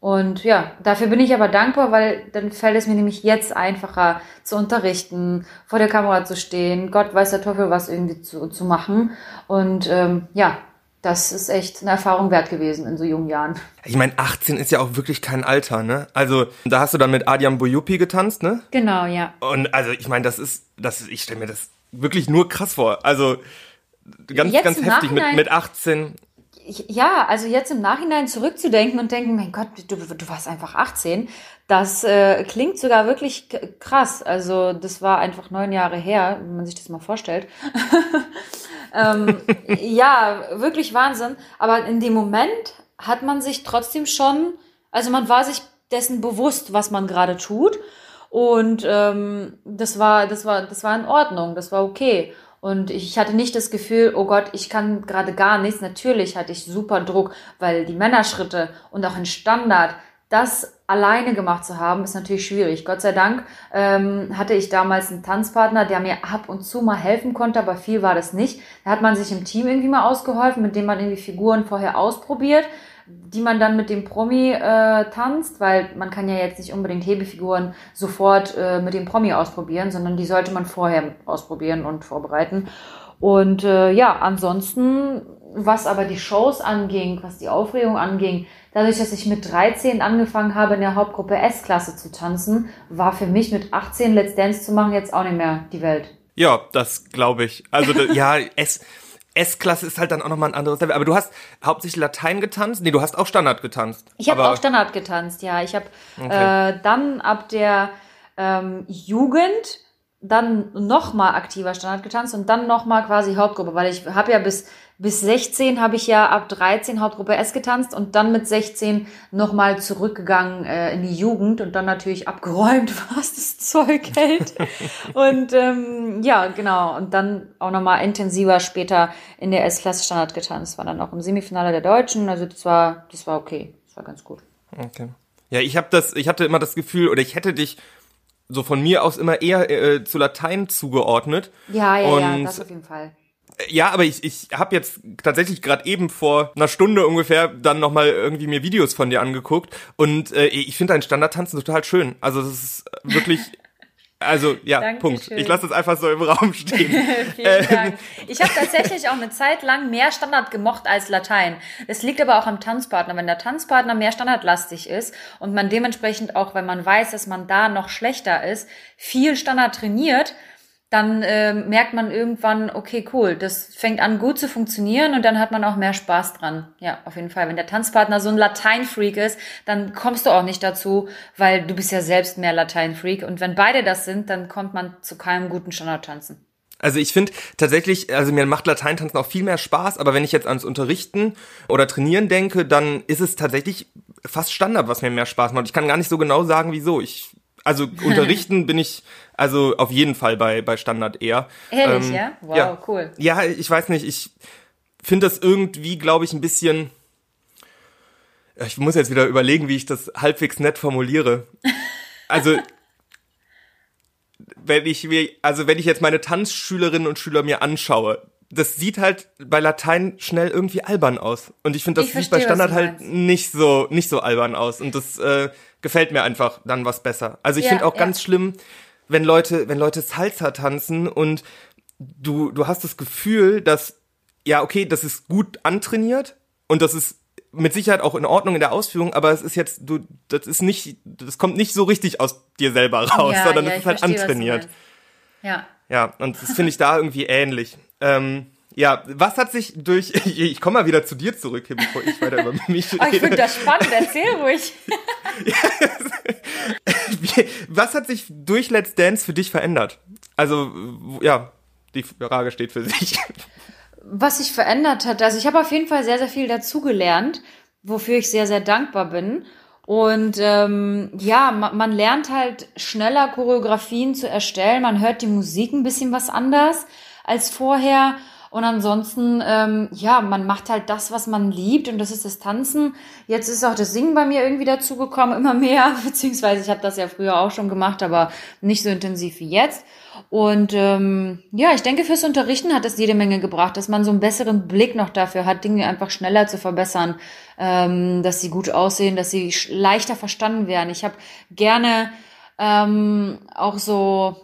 Und ja, dafür bin ich aber dankbar, weil dann fällt es mir nämlich jetzt einfacher zu unterrichten, vor der Kamera zu stehen, Gott weiß der Teufel was irgendwie zu, zu machen. Und ähm, ja, das ist echt eine Erfahrung wert gewesen in so jungen Jahren. Ich meine, 18 ist ja auch wirklich kein Alter, ne? Also, da hast du dann mit Adiam Boyupi getanzt, ne? Genau, ja. Und also, ich meine, das ist, das, ich stelle mir das wirklich nur krass vor. Also ganz, jetzt ganz heftig mit, mit 18. Ja, also jetzt im Nachhinein zurückzudenken und denken, mein Gott, du, du warst einfach 18, das äh, klingt sogar wirklich krass. Also das war einfach neun Jahre her, wenn man sich das mal vorstellt. ähm, ja, wirklich Wahnsinn. Aber in dem Moment hat man sich trotzdem schon, also man war sich dessen bewusst, was man gerade tut. Und ähm, das war, das war, das war in Ordnung, das war okay. Und ich hatte nicht das Gefühl, oh Gott, ich kann gerade gar nichts. Natürlich hatte ich super Druck, weil die Männerschritte und auch ein Standard, das alleine gemacht zu haben, ist natürlich schwierig. Gott sei Dank ähm, hatte ich damals einen Tanzpartner, der mir ab und zu mal helfen konnte, aber viel war das nicht. Da hat man sich im Team irgendwie mal ausgeholfen, mit dem man irgendwie Figuren vorher ausprobiert die man dann mit dem Promi äh, tanzt, weil man kann ja jetzt nicht unbedingt Hebefiguren sofort äh, mit dem Promi ausprobieren, sondern die sollte man vorher ausprobieren und vorbereiten. Und äh, ja, ansonsten, was aber die Shows anging, was die Aufregung anging, dadurch, dass ich mit 13 angefangen habe, in der Hauptgruppe S-Klasse zu tanzen, war für mich mit 18 Let's Dance zu machen jetzt auch nicht mehr die Welt. Ja, das glaube ich. Also ja, S S-Klasse ist halt dann auch nochmal ein anderes Level. Aber du hast hauptsächlich Latein getanzt? Nee, du hast auch Standard getanzt. Ich habe auch Standard getanzt, ja. Ich habe okay. äh, dann ab der ähm, Jugend dann nochmal aktiver Standard getanzt und dann nochmal quasi Hauptgruppe, weil ich habe ja bis bis 16 habe ich ja ab 13 Hauptgruppe S getanzt und dann mit 16 nochmal zurückgegangen äh, in die Jugend und dann natürlich abgeräumt, was das Zeug hält. und ähm, ja, genau. Und dann auch nochmal intensiver später in der S-Klasse Standard getanzt. War dann auch im Semifinale der Deutschen. Also das war, das war okay. Das war ganz gut. Okay. Ja, ich habe das, ich hatte immer das Gefühl, oder ich hätte dich so von mir aus immer eher äh, zu Latein zugeordnet. Ja, ja, und, ja, das auf jeden Fall. Ja, aber ich, ich habe jetzt tatsächlich gerade eben vor einer Stunde ungefähr dann nochmal irgendwie mir Videos von dir angeguckt und äh, ich finde dein Standardtanzen total schön. Also das ist wirklich Also ja, Dankeschön. Punkt. Ich lasse das einfach so im Raum stehen. Vielen Dank. Ich habe tatsächlich auch eine Zeit lang mehr Standard gemocht als Latein. Es liegt aber auch am Tanzpartner. Wenn der Tanzpartner mehr standardlastig ist und man dementsprechend auch, wenn man weiß, dass man da noch schlechter ist, viel Standard trainiert, dann äh, merkt man irgendwann, okay, cool, das fängt an gut zu funktionieren und dann hat man auch mehr Spaß dran. Ja, auf jeden Fall. Wenn der Tanzpartner so ein Latein-Freak ist, dann kommst du auch nicht dazu, weil du bist ja selbst mehr Latein-Freak. Und wenn beide das sind, dann kommt man zu keinem guten Standardtanzen. Also ich finde tatsächlich, also mir macht Lateintanzen auch viel mehr Spaß, aber wenn ich jetzt ans Unterrichten oder Trainieren denke, dann ist es tatsächlich fast Standard, was mir mehr Spaß macht. Ich kann gar nicht so genau sagen, wieso. Ich also unterrichten bin ich also auf jeden Fall bei, bei Standard eher. Ehrlich, ähm, ja? Wow, ja. cool. Ja, ich weiß nicht, ich finde das irgendwie, glaube ich, ein bisschen. Ich muss jetzt wieder überlegen, wie ich das halbwegs nett formuliere. Also, wenn ich mir, also wenn ich jetzt meine Tanzschülerinnen und Schüler mir anschaue, das sieht halt bei Latein schnell irgendwie albern aus. Und ich finde, das ich sieht verstehe, bei Standard halt nicht so, nicht so albern aus. Und das äh, gefällt mir einfach dann was besser. Also ich ja, finde auch ja. ganz schlimm, wenn Leute, wenn Leute Salsa tanzen und du, du hast das Gefühl, dass, ja, okay, das ist gut antrainiert und das ist mit Sicherheit auch in Ordnung in der Ausführung, aber es ist jetzt, du, das ist nicht, das kommt nicht so richtig aus dir selber raus, ja, sondern es ist halt verstehe, antrainiert. Ja. Ja, und das finde ich da irgendwie ähnlich. Ähm, ja, was hat sich durch. Ich, komme mal wieder zu dir zurück, bevor ich weiter über mich rede. Oh, ich finde das spannend, erzähl ruhig. was hat sich durch Let's Dance für dich verändert? Also, ja, die Frage steht für sich. Was sich verändert hat, also ich habe auf jeden Fall sehr, sehr viel dazugelernt, wofür ich sehr, sehr dankbar bin. Und ähm, ja, man, man lernt halt schneller Choreografien zu erstellen. Man hört die Musik ein bisschen was anders als vorher. Und ansonsten, ähm, ja, man macht halt das, was man liebt und das ist das Tanzen. Jetzt ist auch das Singen bei mir irgendwie dazugekommen, immer mehr, beziehungsweise ich habe das ja früher auch schon gemacht, aber nicht so intensiv wie jetzt. Und ähm, ja, ich denke, fürs Unterrichten hat es jede Menge gebracht, dass man so einen besseren Blick noch dafür hat, Dinge einfach schneller zu verbessern, ähm, dass sie gut aussehen, dass sie leichter verstanden werden. Ich habe gerne ähm, auch so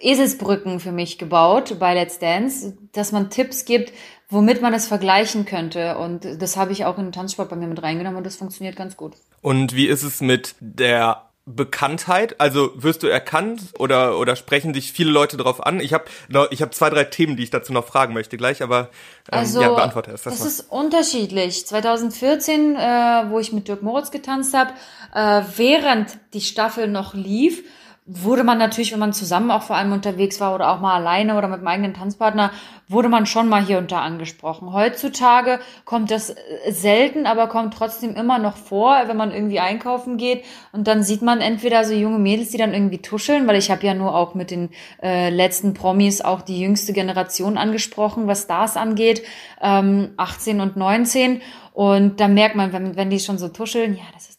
Eselsbrücken für mich gebaut bei Let's Dance, dass man Tipps gibt, womit man es vergleichen könnte. Und das habe ich auch in den Tanzsport bei mir mit reingenommen und das funktioniert ganz gut. Und wie ist es mit der Bekanntheit? Also wirst du erkannt oder oder sprechen dich viele Leute darauf an? Ich habe ich habe zwei drei Themen, die ich dazu noch fragen möchte gleich, aber ähm, also, ja, beantworte erst das. Das ist unterschiedlich. 2014, äh, wo ich mit Dirk Moritz getanzt habe, äh, während die Staffel noch lief, wurde man natürlich, wenn man zusammen auch vor allem unterwegs war oder auch mal alleine oder mit einem eigenen Tanzpartner, wurde man schon mal hier und da angesprochen. Heutzutage kommt das äh, selten, aber kommt trotzdem immer noch vor, wenn man irgendwie einkaufen geht und dann sieht man entweder so junge Mädels, die dann irgendwie tuscheln, weil ich habe ja nur auch mit den äh, letzten Promis auch die jüngste Generation angesprochen, was Stars angeht, ähm, 18 und 19 und da merkt man, wenn, wenn die schon so tuscheln, ja, das ist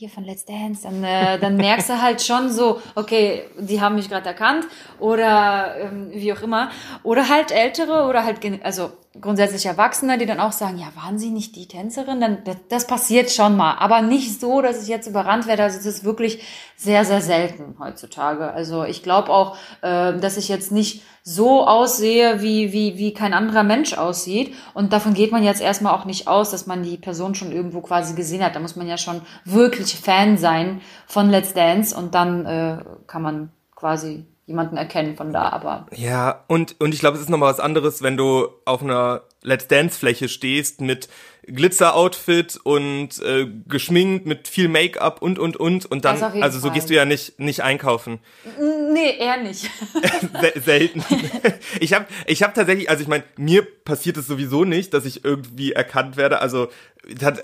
hier von Let's Dance, dann, äh, dann merkst du halt schon so, okay, die haben mich gerade erkannt oder ähm, wie auch immer. Oder halt Ältere oder halt, also grundsätzlich Erwachsene, die dann auch sagen, ja, waren Sie nicht die Tänzerin? Dann, das, das passiert schon mal, aber nicht so, dass ich jetzt überrannt werde. Also es ist wirklich sehr, sehr selten heutzutage. Also ich glaube auch, äh, dass ich jetzt nicht so aussehe, wie, wie, wie kein anderer Mensch aussieht. Und davon geht man jetzt erstmal auch nicht aus, dass man die Person schon irgendwo quasi gesehen hat. Da muss man ja schon wirklich Fan sein von Let's Dance und dann äh, kann man quasi jemanden erkennen von da, aber. Ja, und, und ich glaube, es ist nochmal was anderes, wenn du auf einer Let's Dance Fläche stehst mit Glitzer-Outfit und äh, geschminkt mit viel Make-up und und und und dann also so Fall. gehst du ja nicht nicht einkaufen. Nee, eher nicht. Selten. Ich habe ich habe tatsächlich, also ich meine, mir passiert es sowieso nicht, dass ich irgendwie erkannt werde, also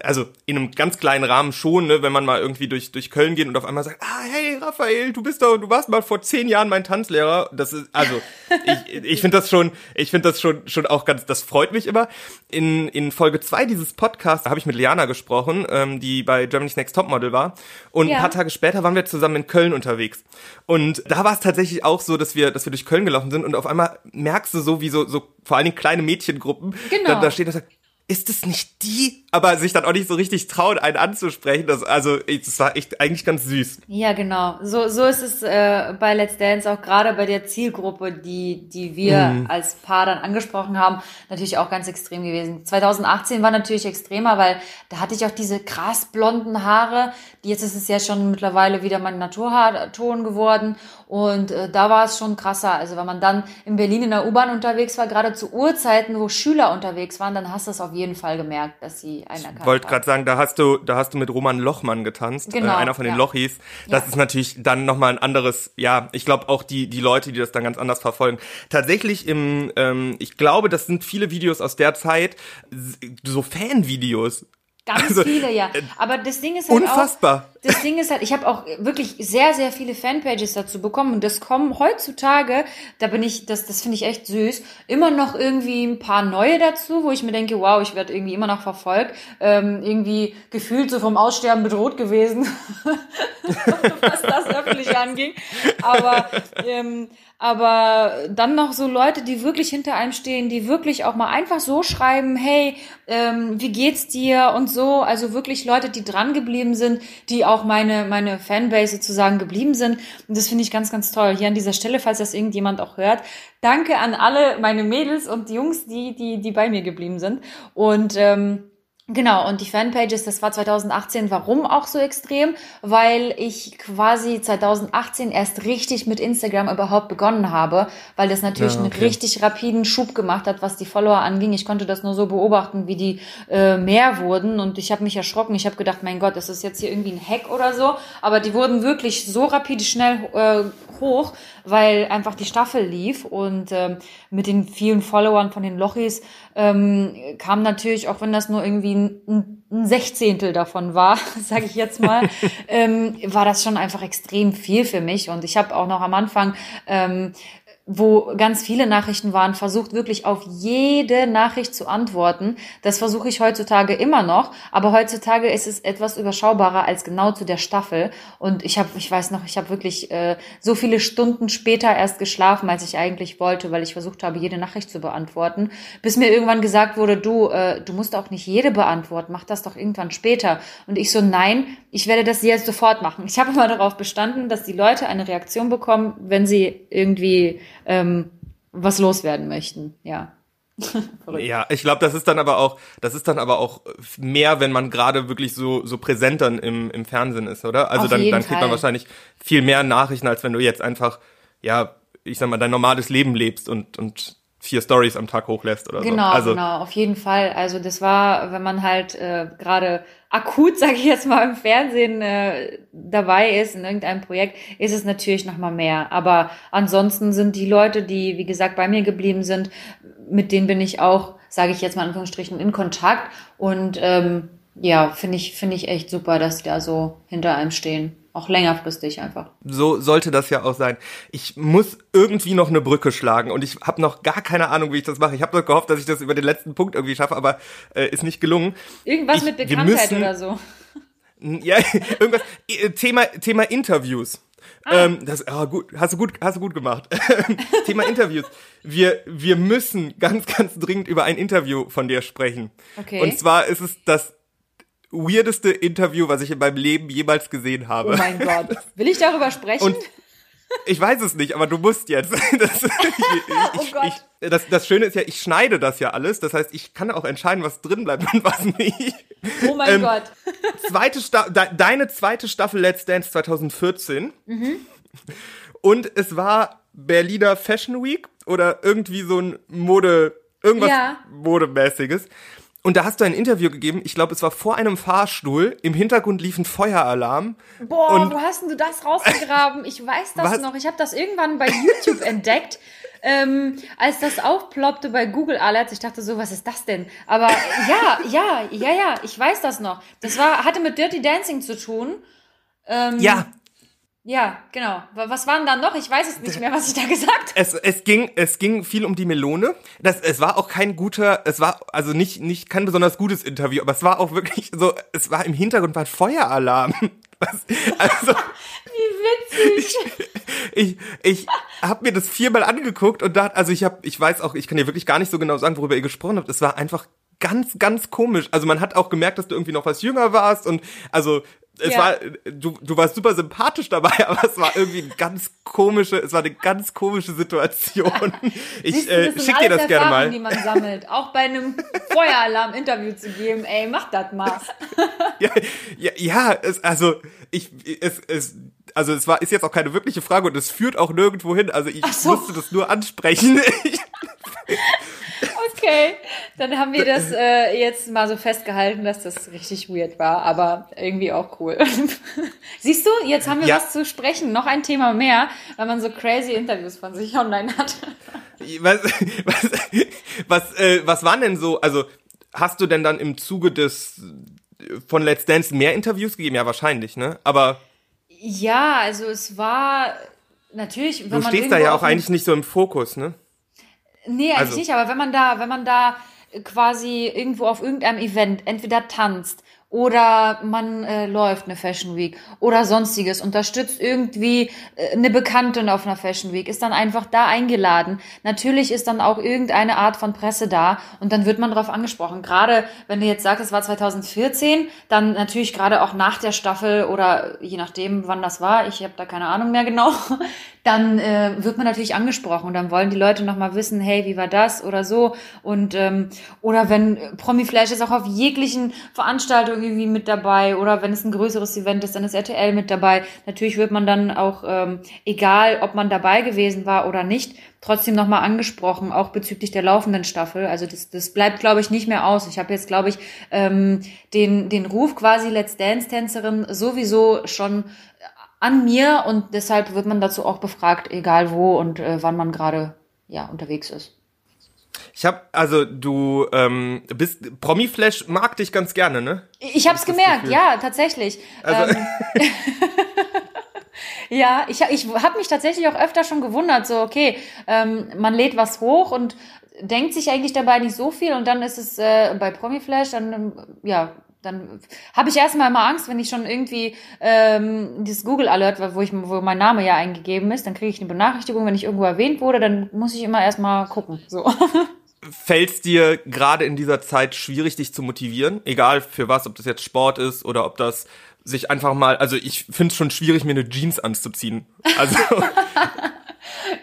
also in einem ganz kleinen Rahmen schon, ne, wenn man mal irgendwie durch durch Köln geht und auf einmal sagt, ah hey Raphael, du bist doch, du warst mal vor zehn Jahren mein Tanzlehrer. Das ist also ich ich finde das schon, ich finde das schon schon auch ganz, das freut mich immer. In in Folge zwei dieses Podcasts habe ich mit Liana gesprochen, ähm, die bei Germany's Next Topmodel war und ja. ein paar Tage später waren wir zusammen in Köln unterwegs und da war es tatsächlich auch so, dass wir dass wir durch Köln gelaufen sind und auf einmal merkst du so wie so so vor allen Dingen kleine Mädchengruppen genau. da, da steht und sagt ist es nicht die? Aber sich dann auch nicht so richtig trauen, einen anzusprechen. Das, also, das war echt eigentlich ganz süß. Ja, genau. So, so ist es äh, bei Let's Dance auch gerade bei der Zielgruppe, die, die wir mhm. als Paar dann angesprochen haben, natürlich auch ganz extrem gewesen. 2018 war natürlich extremer, weil da hatte ich auch diese krass blonden Haare. Jetzt ist es ja schon mittlerweile wieder mein Naturhaarton geworden. Und äh, da war es schon krasser. Also wenn man dann in Berlin in der U-Bahn unterwegs war, gerade zu Uhrzeiten, wo Schüler unterwegs waren, dann hast du es auf jeden Fall gemerkt, dass sie einen erkannt Ich wollte gerade sagen, da hast du, da hast du mit Roman Lochmann getanzt, äh, genau, äh, einer von den ja. Lochis. Das ja. ist natürlich dann nochmal ein anderes, ja, ich glaube auch die, die Leute, die das dann ganz anders verfolgen. Tatsächlich im, ähm, ich glaube, das sind viele Videos aus der Zeit, so Fanvideos, Ganz also, viele, ja. Äh, Aber das Ding ist halt unfassbar. Auch, das Ding ist halt, ich habe auch wirklich sehr, sehr viele Fanpages dazu bekommen und das kommen heutzutage, da bin ich, das, das finde ich echt süß, immer noch irgendwie ein paar neue dazu, wo ich mir denke, wow, ich werde irgendwie immer noch verfolgt, ähm, irgendwie gefühlt so vom Aussterben bedroht gewesen, was das öffentlich anging. Aber ähm, aber dann noch so Leute, die wirklich hinter einem stehen, die wirklich auch mal einfach so schreiben, hey, ähm, wie geht's dir? Und so, also wirklich Leute, die dran geblieben sind, die auch meine meine Fanbase sozusagen geblieben sind. Und das finde ich ganz ganz toll. Hier an dieser Stelle, falls das irgendjemand auch hört, danke an alle meine Mädels und Jungs, die die die bei mir geblieben sind. Und ähm, Genau, und die Fanpages, das war 2018. Warum auch so extrem? Weil ich quasi 2018 erst richtig mit Instagram überhaupt begonnen habe, weil das natürlich ja, okay. einen richtig rapiden Schub gemacht hat, was die Follower anging. Ich konnte das nur so beobachten, wie die äh, mehr wurden und ich habe mich erschrocken. Ich habe gedacht, mein Gott, das ist jetzt hier irgendwie ein Hack oder so. Aber die wurden wirklich so rapide schnell äh, hoch, weil einfach die Staffel lief und ähm, mit den vielen Followern von den Lochis ähm, kam natürlich, auch wenn das nur irgendwie ein, ein Sechzehntel davon war, sage ich jetzt mal, ähm, war das schon einfach extrem viel für mich. Und ich habe auch noch am Anfang ähm, wo ganz viele Nachrichten waren, versucht wirklich auf jede Nachricht zu antworten. Das versuche ich heutzutage immer noch, aber heutzutage ist es etwas überschaubarer als genau zu der Staffel. Und ich habe, ich weiß noch, ich habe wirklich äh, so viele Stunden später erst geschlafen, als ich eigentlich wollte, weil ich versucht habe, jede Nachricht zu beantworten, bis mir irgendwann gesagt wurde, du, äh, du musst auch nicht jede beantworten, mach das doch irgendwann später. Und ich so, nein, ich werde das jetzt sofort machen. Ich habe immer darauf bestanden, dass die Leute eine Reaktion bekommen, wenn sie irgendwie ähm, was loswerden möchten. Ja. ja, ich glaube, das ist dann aber auch, das ist dann aber auch mehr, wenn man gerade wirklich so so präsent dann im, im Fernsehen ist, oder? Also Auf dann, dann kriegt man wahrscheinlich viel mehr Nachrichten, als wenn du jetzt einfach, ja, ich sag mal, dein normales Leben lebst und und vier Stories am Tag hochlässt oder genau, so. Also, genau, auf jeden Fall. Also das war, wenn man halt äh, gerade akut, sage ich jetzt mal, im Fernsehen äh, dabei ist in irgendeinem Projekt, ist es natürlich noch mal mehr. Aber ansonsten sind die Leute, die wie gesagt bei mir geblieben sind, mit denen bin ich auch, sage ich jetzt mal in Anführungsstrichen, in Kontakt und ähm, ja, finde ich finde ich echt super, dass die da so hinter einem stehen auch längerfristig einfach. So sollte das ja auch sein. Ich muss irgendwie noch eine Brücke schlagen und ich habe noch gar keine Ahnung, wie ich das mache. Ich habe noch gehofft, dass ich das über den letzten Punkt irgendwie schaffe, aber äh, ist nicht gelungen. Irgendwas ich, mit Bekanntheit müssen, oder so. Ja, irgendwas. Äh, Thema, Thema Interviews. Ah. Ähm, das, oh, gut, hast du gut, hast du gut gemacht. Thema Interviews. Wir, wir müssen ganz, ganz dringend über ein Interview von dir sprechen. Okay. Und zwar ist es das weirdeste Interview, was ich in meinem Leben jemals gesehen habe. Oh mein Gott. Will ich darüber sprechen? Und ich weiß es nicht, aber du musst jetzt. Das, ich, oh Gott. Ich, das, das Schöne ist ja, ich schneide das ja alles. Das heißt, ich kann auch entscheiden, was drin bleibt und was nicht. Oh mein ähm, Gott. Zweite Sta de, deine zweite Staffel Let's Dance 2014. Mhm. Und es war Berliner Fashion Week oder irgendwie so ein Mode, irgendwas ja. Modemäßiges. Und da hast du ein Interview gegeben, ich glaube, es war vor einem Fahrstuhl, im Hintergrund lief ein Feueralarm. Boah, und wo hast denn du das rausgegraben? Ich weiß das was? noch. Ich habe das irgendwann bei YouTube entdeckt. Ähm, als das aufploppte bei Google Alerts, ich dachte so, was ist das denn? Aber ja, ja, ja, ja, ich weiß das noch. Das war, hatte mit Dirty Dancing zu tun. Ähm, ja, ja, genau. Was waren dann noch? Ich weiß es nicht mehr, was ich da gesagt habe. Es, es ging, es ging viel um die Melone. Das, es war auch kein guter, es war also nicht, nicht kein besonders gutes Interview, aber es war auch wirklich so, es war im Hintergrund war ein Feueralarm. Was, also, Wie witzig. Ich, ich, ich habe mir das viermal angeguckt und da, also ich habe, ich weiß auch, ich kann dir wirklich gar nicht so genau sagen, worüber ihr gesprochen habt. Es war einfach ganz, ganz komisch. Also man hat auch gemerkt, dass du irgendwie noch was jünger warst und also es ja. war, du, du warst super sympathisch dabei, aber es war irgendwie eine ganz komische, es war eine ganz komische Situation. Ich äh, schick dir das gerne mal. die man sammelt, auch bei einem Feueralarm Interview zu geben. Ey, mach das mal. ja, ja, ja es, also ich, es, es, also es war, ist jetzt auch keine wirkliche Frage und es führt auch nirgendwo hin. Also ich so. musste das nur ansprechen. Okay, dann haben wir das äh, jetzt mal so festgehalten, dass das richtig weird war, aber irgendwie auch cool. Siehst du, jetzt haben wir ja. was zu sprechen, noch ein Thema mehr, weil man so crazy Interviews von sich online hat. Was, was, was, äh, was waren denn so, also hast du denn dann im Zuge des von Let's Dance mehr Interviews gegeben? Ja, wahrscheinlich, ne? Aber ja, also es war natürlich, wenn du man stehst da ja auch eigentlich nicht so im Fokus, ne? Nee, eigentlich also, nicht, aber wenn man da, wenn man da quasi irgendwo auf irgendeinem Event entweder tanzt oder man äh, läuft eine Fashion Week oder sonstiges, unterstützt irgendwie äh, eine Bekannte auf einer Fashion Week, ist dann einfach da eingeladen. Natürlich ist dann auch irgendeine Art von Presse da und dann wird man darauf angesprochen. Gerade wenn du jetzt sagst, es war 2014, dann natürlich gerade auch nach der Staffel oder je nachdem, wann das war, ich habe da keine Ahnung mehr genau, dann äh, wird man natürlich angesprochen und dann wollen die Leute nochmal wissen, hey, wie war das oder so und ähm, oder wenn Promi Flash ist auch auf jeglichen Veranstaltungen irgendwie mit dabei oder wenn es ein größeres Event ist, dann ist RTL mit dabei. Natürlich wird man dann auch, ähm, egal ob man dabei gewesen war oder nicht, trotzdem nochmal angesprochen, auch bezüglich der laufenden Staffel. Also das, das bleibt, glaube ich, nicht mehr aus. Ich habe jetzt, glaube ich, ähm, den, den Ruf quasi Let's Dance-Tänzerin sowieso schon an mir und deshalb wird man dazu auch befragt, egal wo und äh, wann man gerade ja unterwegs ist. Ich habe also du ähm, bist Promiflash mag dich ganz gerne, ne? Ich habe es gemerkt, ja, tatsächlich. Also ähm, ja, ich, ich habe mich tatsächlich auch öfter schon gewundert, so okay, ähm, man lädt was hoch und denkt sich eigentlich dabei nicht so viel und dann ist es äh, bei Promiflash dann ähm, ja dann habe ich erstmal immer Angst, wenn ich schon irgendwie ähm, dieses Google Alert, wo ich wo mein Name ja eingegeben ist, dann kriege ich eine Benachrichtigung, wenn ich irgendwo erwähnt wurde, dann muss ich immer erstmal gucken. So. Fällt es dir gerade in dieser Zeit schwierig, dich zu motivieren? Egal für was, ob das jetzt Sport ist oder ob das sich einfach mal, also ich finde es schon schwierig, mir eine Jeans anzuziehen. Also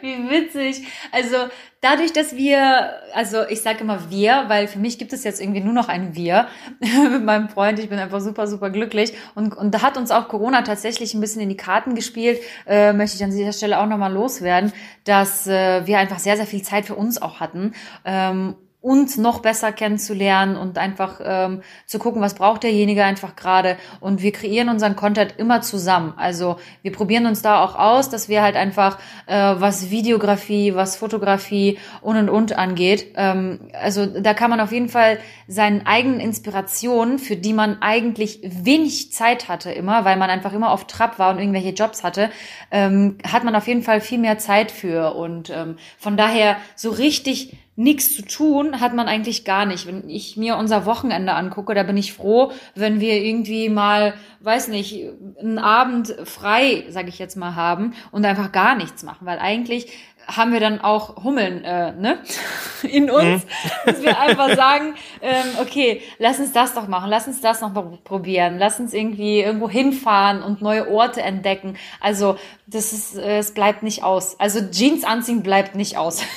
Wie witzig. Also dadurch, dass wir, also ich sage immer wir, weil für mich gibt es jetzt irgendwie nur noch ein Wir mit meinem Freund. Ich bin einfach super, super glücklich. Und, und da hat uns auch Corona tatsächlich ein bisschen in die Karten gespielt, äh, möchte ich an dieser Stelle auch nochmal loswerden, dass äh, wir einfach sehr, sehr viel Zeit für uns auch hatten. Ähm, uns noch besser kennenzulernen und einfach ähm, zu gucken, was braucht derjenige einfach gerade. Und wir kreieren unseren Content immer zusammen. Also wir probieren uns da auch aus, dass wir halt einfach, äh, was Videografie, was Fotografie und und und angeht. Ähm, also da kann man auf jeden Fall seinen eigenen Inspirationen, für die man eigentlich wenig Zeit hatte immer, weil man einfach immer auf Trab war und irgendwelche Jobs hatte, ähm, hat man auf jeden Fall viel mehr Zeit für. Und ähm, von daher so richtig nichts zu tun hat man eigentlich gar nicht. Wenn ich mir unser Wochenende angucke, da bin ich froh, wenn wir irgendwie mal, weiß nicht, einen Abend frei, sage ich jetzt mal, haben und einfach gar nichts machen, weil eigentlich haben wir dann auch Hummeln äh, ne? in uns, mhm. dass wir einfach sagen, ähm, okay, lass uns das doch machen, lass uns das noch probieren, lass uns irgendwie irgendwo hinfahren und neue Orte entdecken. Also das ist, äh, es bleibt nicht aus. Also Jeans anziehen bleibt nicht aus.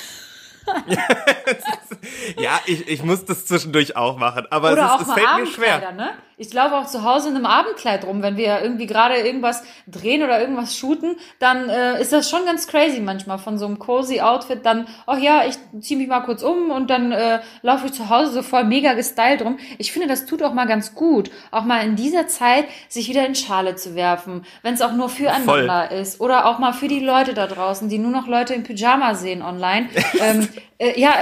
ja, ich, ich muss das zwischendurch auch machen, aber Oder es, ist, es fällt mir schwer. Ne? Ich laufe auch zu Hause in einem Abendkleid rum, wenn wir irgendwie gerade irgendwas drehen oder irgendwas shooten, dann äh, ist das schon ganz crazy manchmal von so einem cozy Outfit dann, ach ja, ich ziehe mich mal kurz um und dann äh, laufe ich zu Hause so voll mega gestylt rum. Ich finde, das tut auch mal ganz gut, auch mal in dieser Zeit sich wieder in Schale zu werfen, wenn es auch nur füreinander voll. ist oder auch mal für die Leute da draußen, die nur noch Leute im Pyjama sehen online. ähm, äh, ja,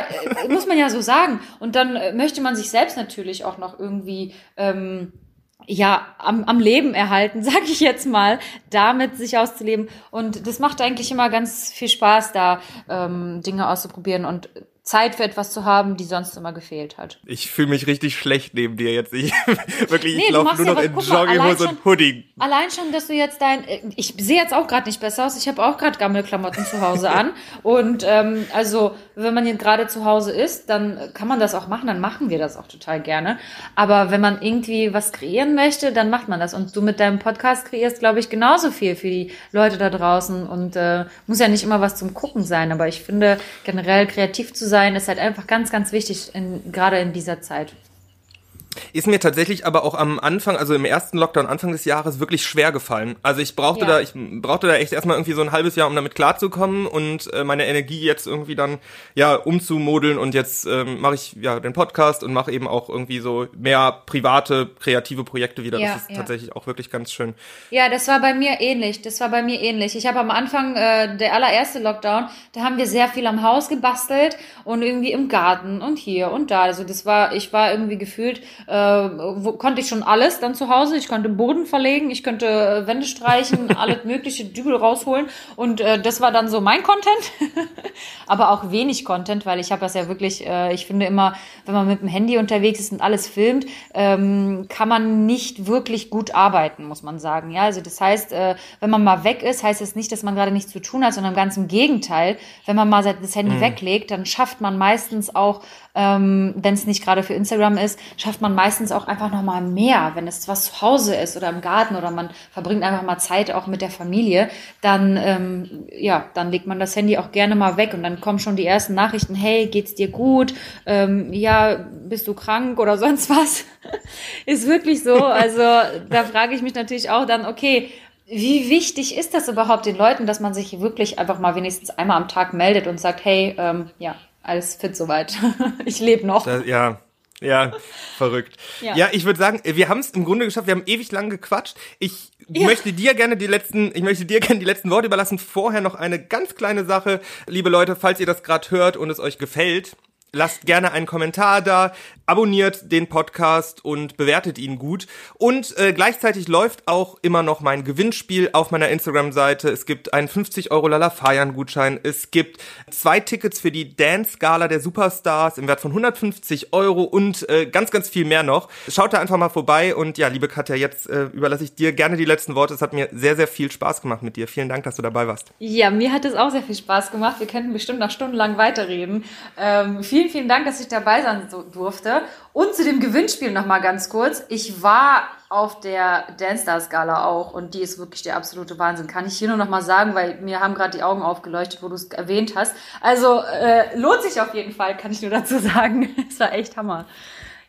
äh, muss man ja so sagen. Und dann äh, möchte man sich selbst natürlich auch noch irgendwie ähm, ja, am, am Leben erhalten, sag ich jetzt mal, damit sich auszuleben. Und das macht eigentlich immer ganz viel Spaß, da ähm, Dinge auszuprobieren. Und Zeit für etwas zu haben, die sonst immer gefehlt hat. Ich fühle mich richtig schlecht neben dir jetzt. Ich, wirklich, nee, ich laufe nur noch in Jogginghose und Hoodie. Allein schon, dass du jetzt dein, äh, ich sehe jetzt auch gerade nicht besser aus. Ich habe auch gerade Gammelklamotten zu Hause an. Und ähm, also, wenn man hier gerade zu Hause ist, dann kann man das auch machen. Dann machen wir das auch total gerne. Aber wenn man irgendwie was kreieren möchte, dann macht man das. Und du mit deinem Podcast kreierst, glaube ich, genauso viel für die Leute da draußen. Und äh, muss ja nicht immer was zum Gucken sein. Aber ich finde generell kreativ zu sein sein ist halt einfach ganz, ganz wichtig, in, gerade in dieser Zeit. Ist mir tatsächlich aber auch am Anfang, also im ersten Lockdown Anfang des Jahres wirklich schwer gefallen. Also ich brauchte ja. da, ich brauchte da echt erstmal irgendwie so ein halbes Jahr, um damit klarzukommen und äh, meine Energie jetzt irgendwie dann ja umzumodeln und jetzt ähm, mache ich ja den Podcast und mache eben auch irgendwie so mehr private kreative Projekte wieder. Ja, das ist ja. tatsächlich auch wirklich ganz schön. Ja, das war bei mir ähnlich. Das war bei mir ähnlich. Ich habe am Anfang äh, der allererste Lockdown, da haben wir sehr viel am Haus gebastelt und irgendwie im Garten und hier und da. Also das war, ich war irgendwie gefühlt äh, wo, konnte ich schon alles dann zu Hause. Ich konnte Boden verlegen, ich könnte äh, Wände streichen, alles mögliche Dübel rausholen. Und äh, das war dann so mein Content. Aber auch wenig Content, weil ich habe das ja wirklich, äh, ich finde immer, wenn man mit dem Handy unterwegs ist und alles filmt, ähm, kann man nicht wirklich gut arbeiten, muss man sagen. Ja, also das heißt, äh, wenn man mal weg ist, heißt es das nicht, dass man gerade nichts zu tun hat, sondern ganz im Gegenteil. Wenn man mal das Handy mhm. weglegt, dann schafft man meistens auch ähm, wenn es nicht gerade für Instagram ist, schafft man meistens auch einfach noch mal mehr, wenn es was zu Hause ist oder im Garten oder man verbringt einfach mal Zeit auch mit der Familie, dann ähm, ja, dann legt man das Handy auch gerne mal weg und dann kommen schon die ersten Nachrichten, hey, geht's dir gut? Ähm, ja, bist du krank oder sonst was? ist wirklich so. Also da frage ich mich natürlich auch dann, okay, wie wichtig ist das überhaupt den Leuten, dass man sich wirklich einfach mal wenigstens einmal am Tag meldet und sagt, hey, ähm, ja, alles fit soweit. ich lebe noch. Das, ja, ja, verrückt. Ja. ja, ich würde sagen, wir haben es im Grunde geschafft. Wir haben ewig lang gequatscht. Ich ja. möchte dir gerne die letzten, ich möchte dir gerne die letzten Worte überlassen. Vorher noch eine ganz kleine Sache, liebe Leute, falls ihr das gerade hört und es euch gefällt. Lasst gerne einen Kommentar da, abonniert den Podcast und bewertet ihn gut. Und äh, gleichzeitig läuft auch immer noch mein Gewinnspiel auf meiner Instagram-Seite. Es gibt einen 50 Euro Feiern Gutschein. Es gibt zwei Tickets für die Dance Gala der Superstars im Wert von 150 Euro und äh, ganz, ganz viel mehr noch. Schaut da einfach mal vorbei und ja, liebe Katja, jetzt äh, überlasse ich dir gerne die letzten Worte. Es hat mir sehr, sehr viel Spaß gemacht mit dir. Vielen Dank, dass du dabei warst. Ja, mir hat es auch sehr viel Spaß gemacht. Wir könnten bestimmt noch stundenlang weiterreden. Ähm, vielen vielen, vielen Dank, dass ich dabei sein durfte. Und zu dem Gewinnspiel nochmal ganz kurz. Ich war auf der Dance Stars Gala auch und die ist wirklich der absolute Wahnsinn. Kann ich hier nur nochmal sagen, weil mir haben gerade die Augen aufgeleuchtet, wo du es erwähnt hast. Also äh, lohnt sich auf jeden Fall, kann ich nur dazu sagen. Es war echt Hammer.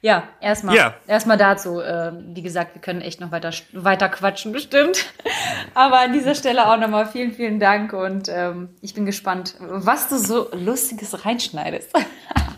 Ja, erstmal ja. erstmal dazu. Äh, wie gesagt, wir können echt noch weiter, weiter quatschen, bestimmt. Aber an dieser Stelle auch nochmal vielen, vielen Dank und ähm, ich bin gespannt, was du so Lustiges reinschneidest.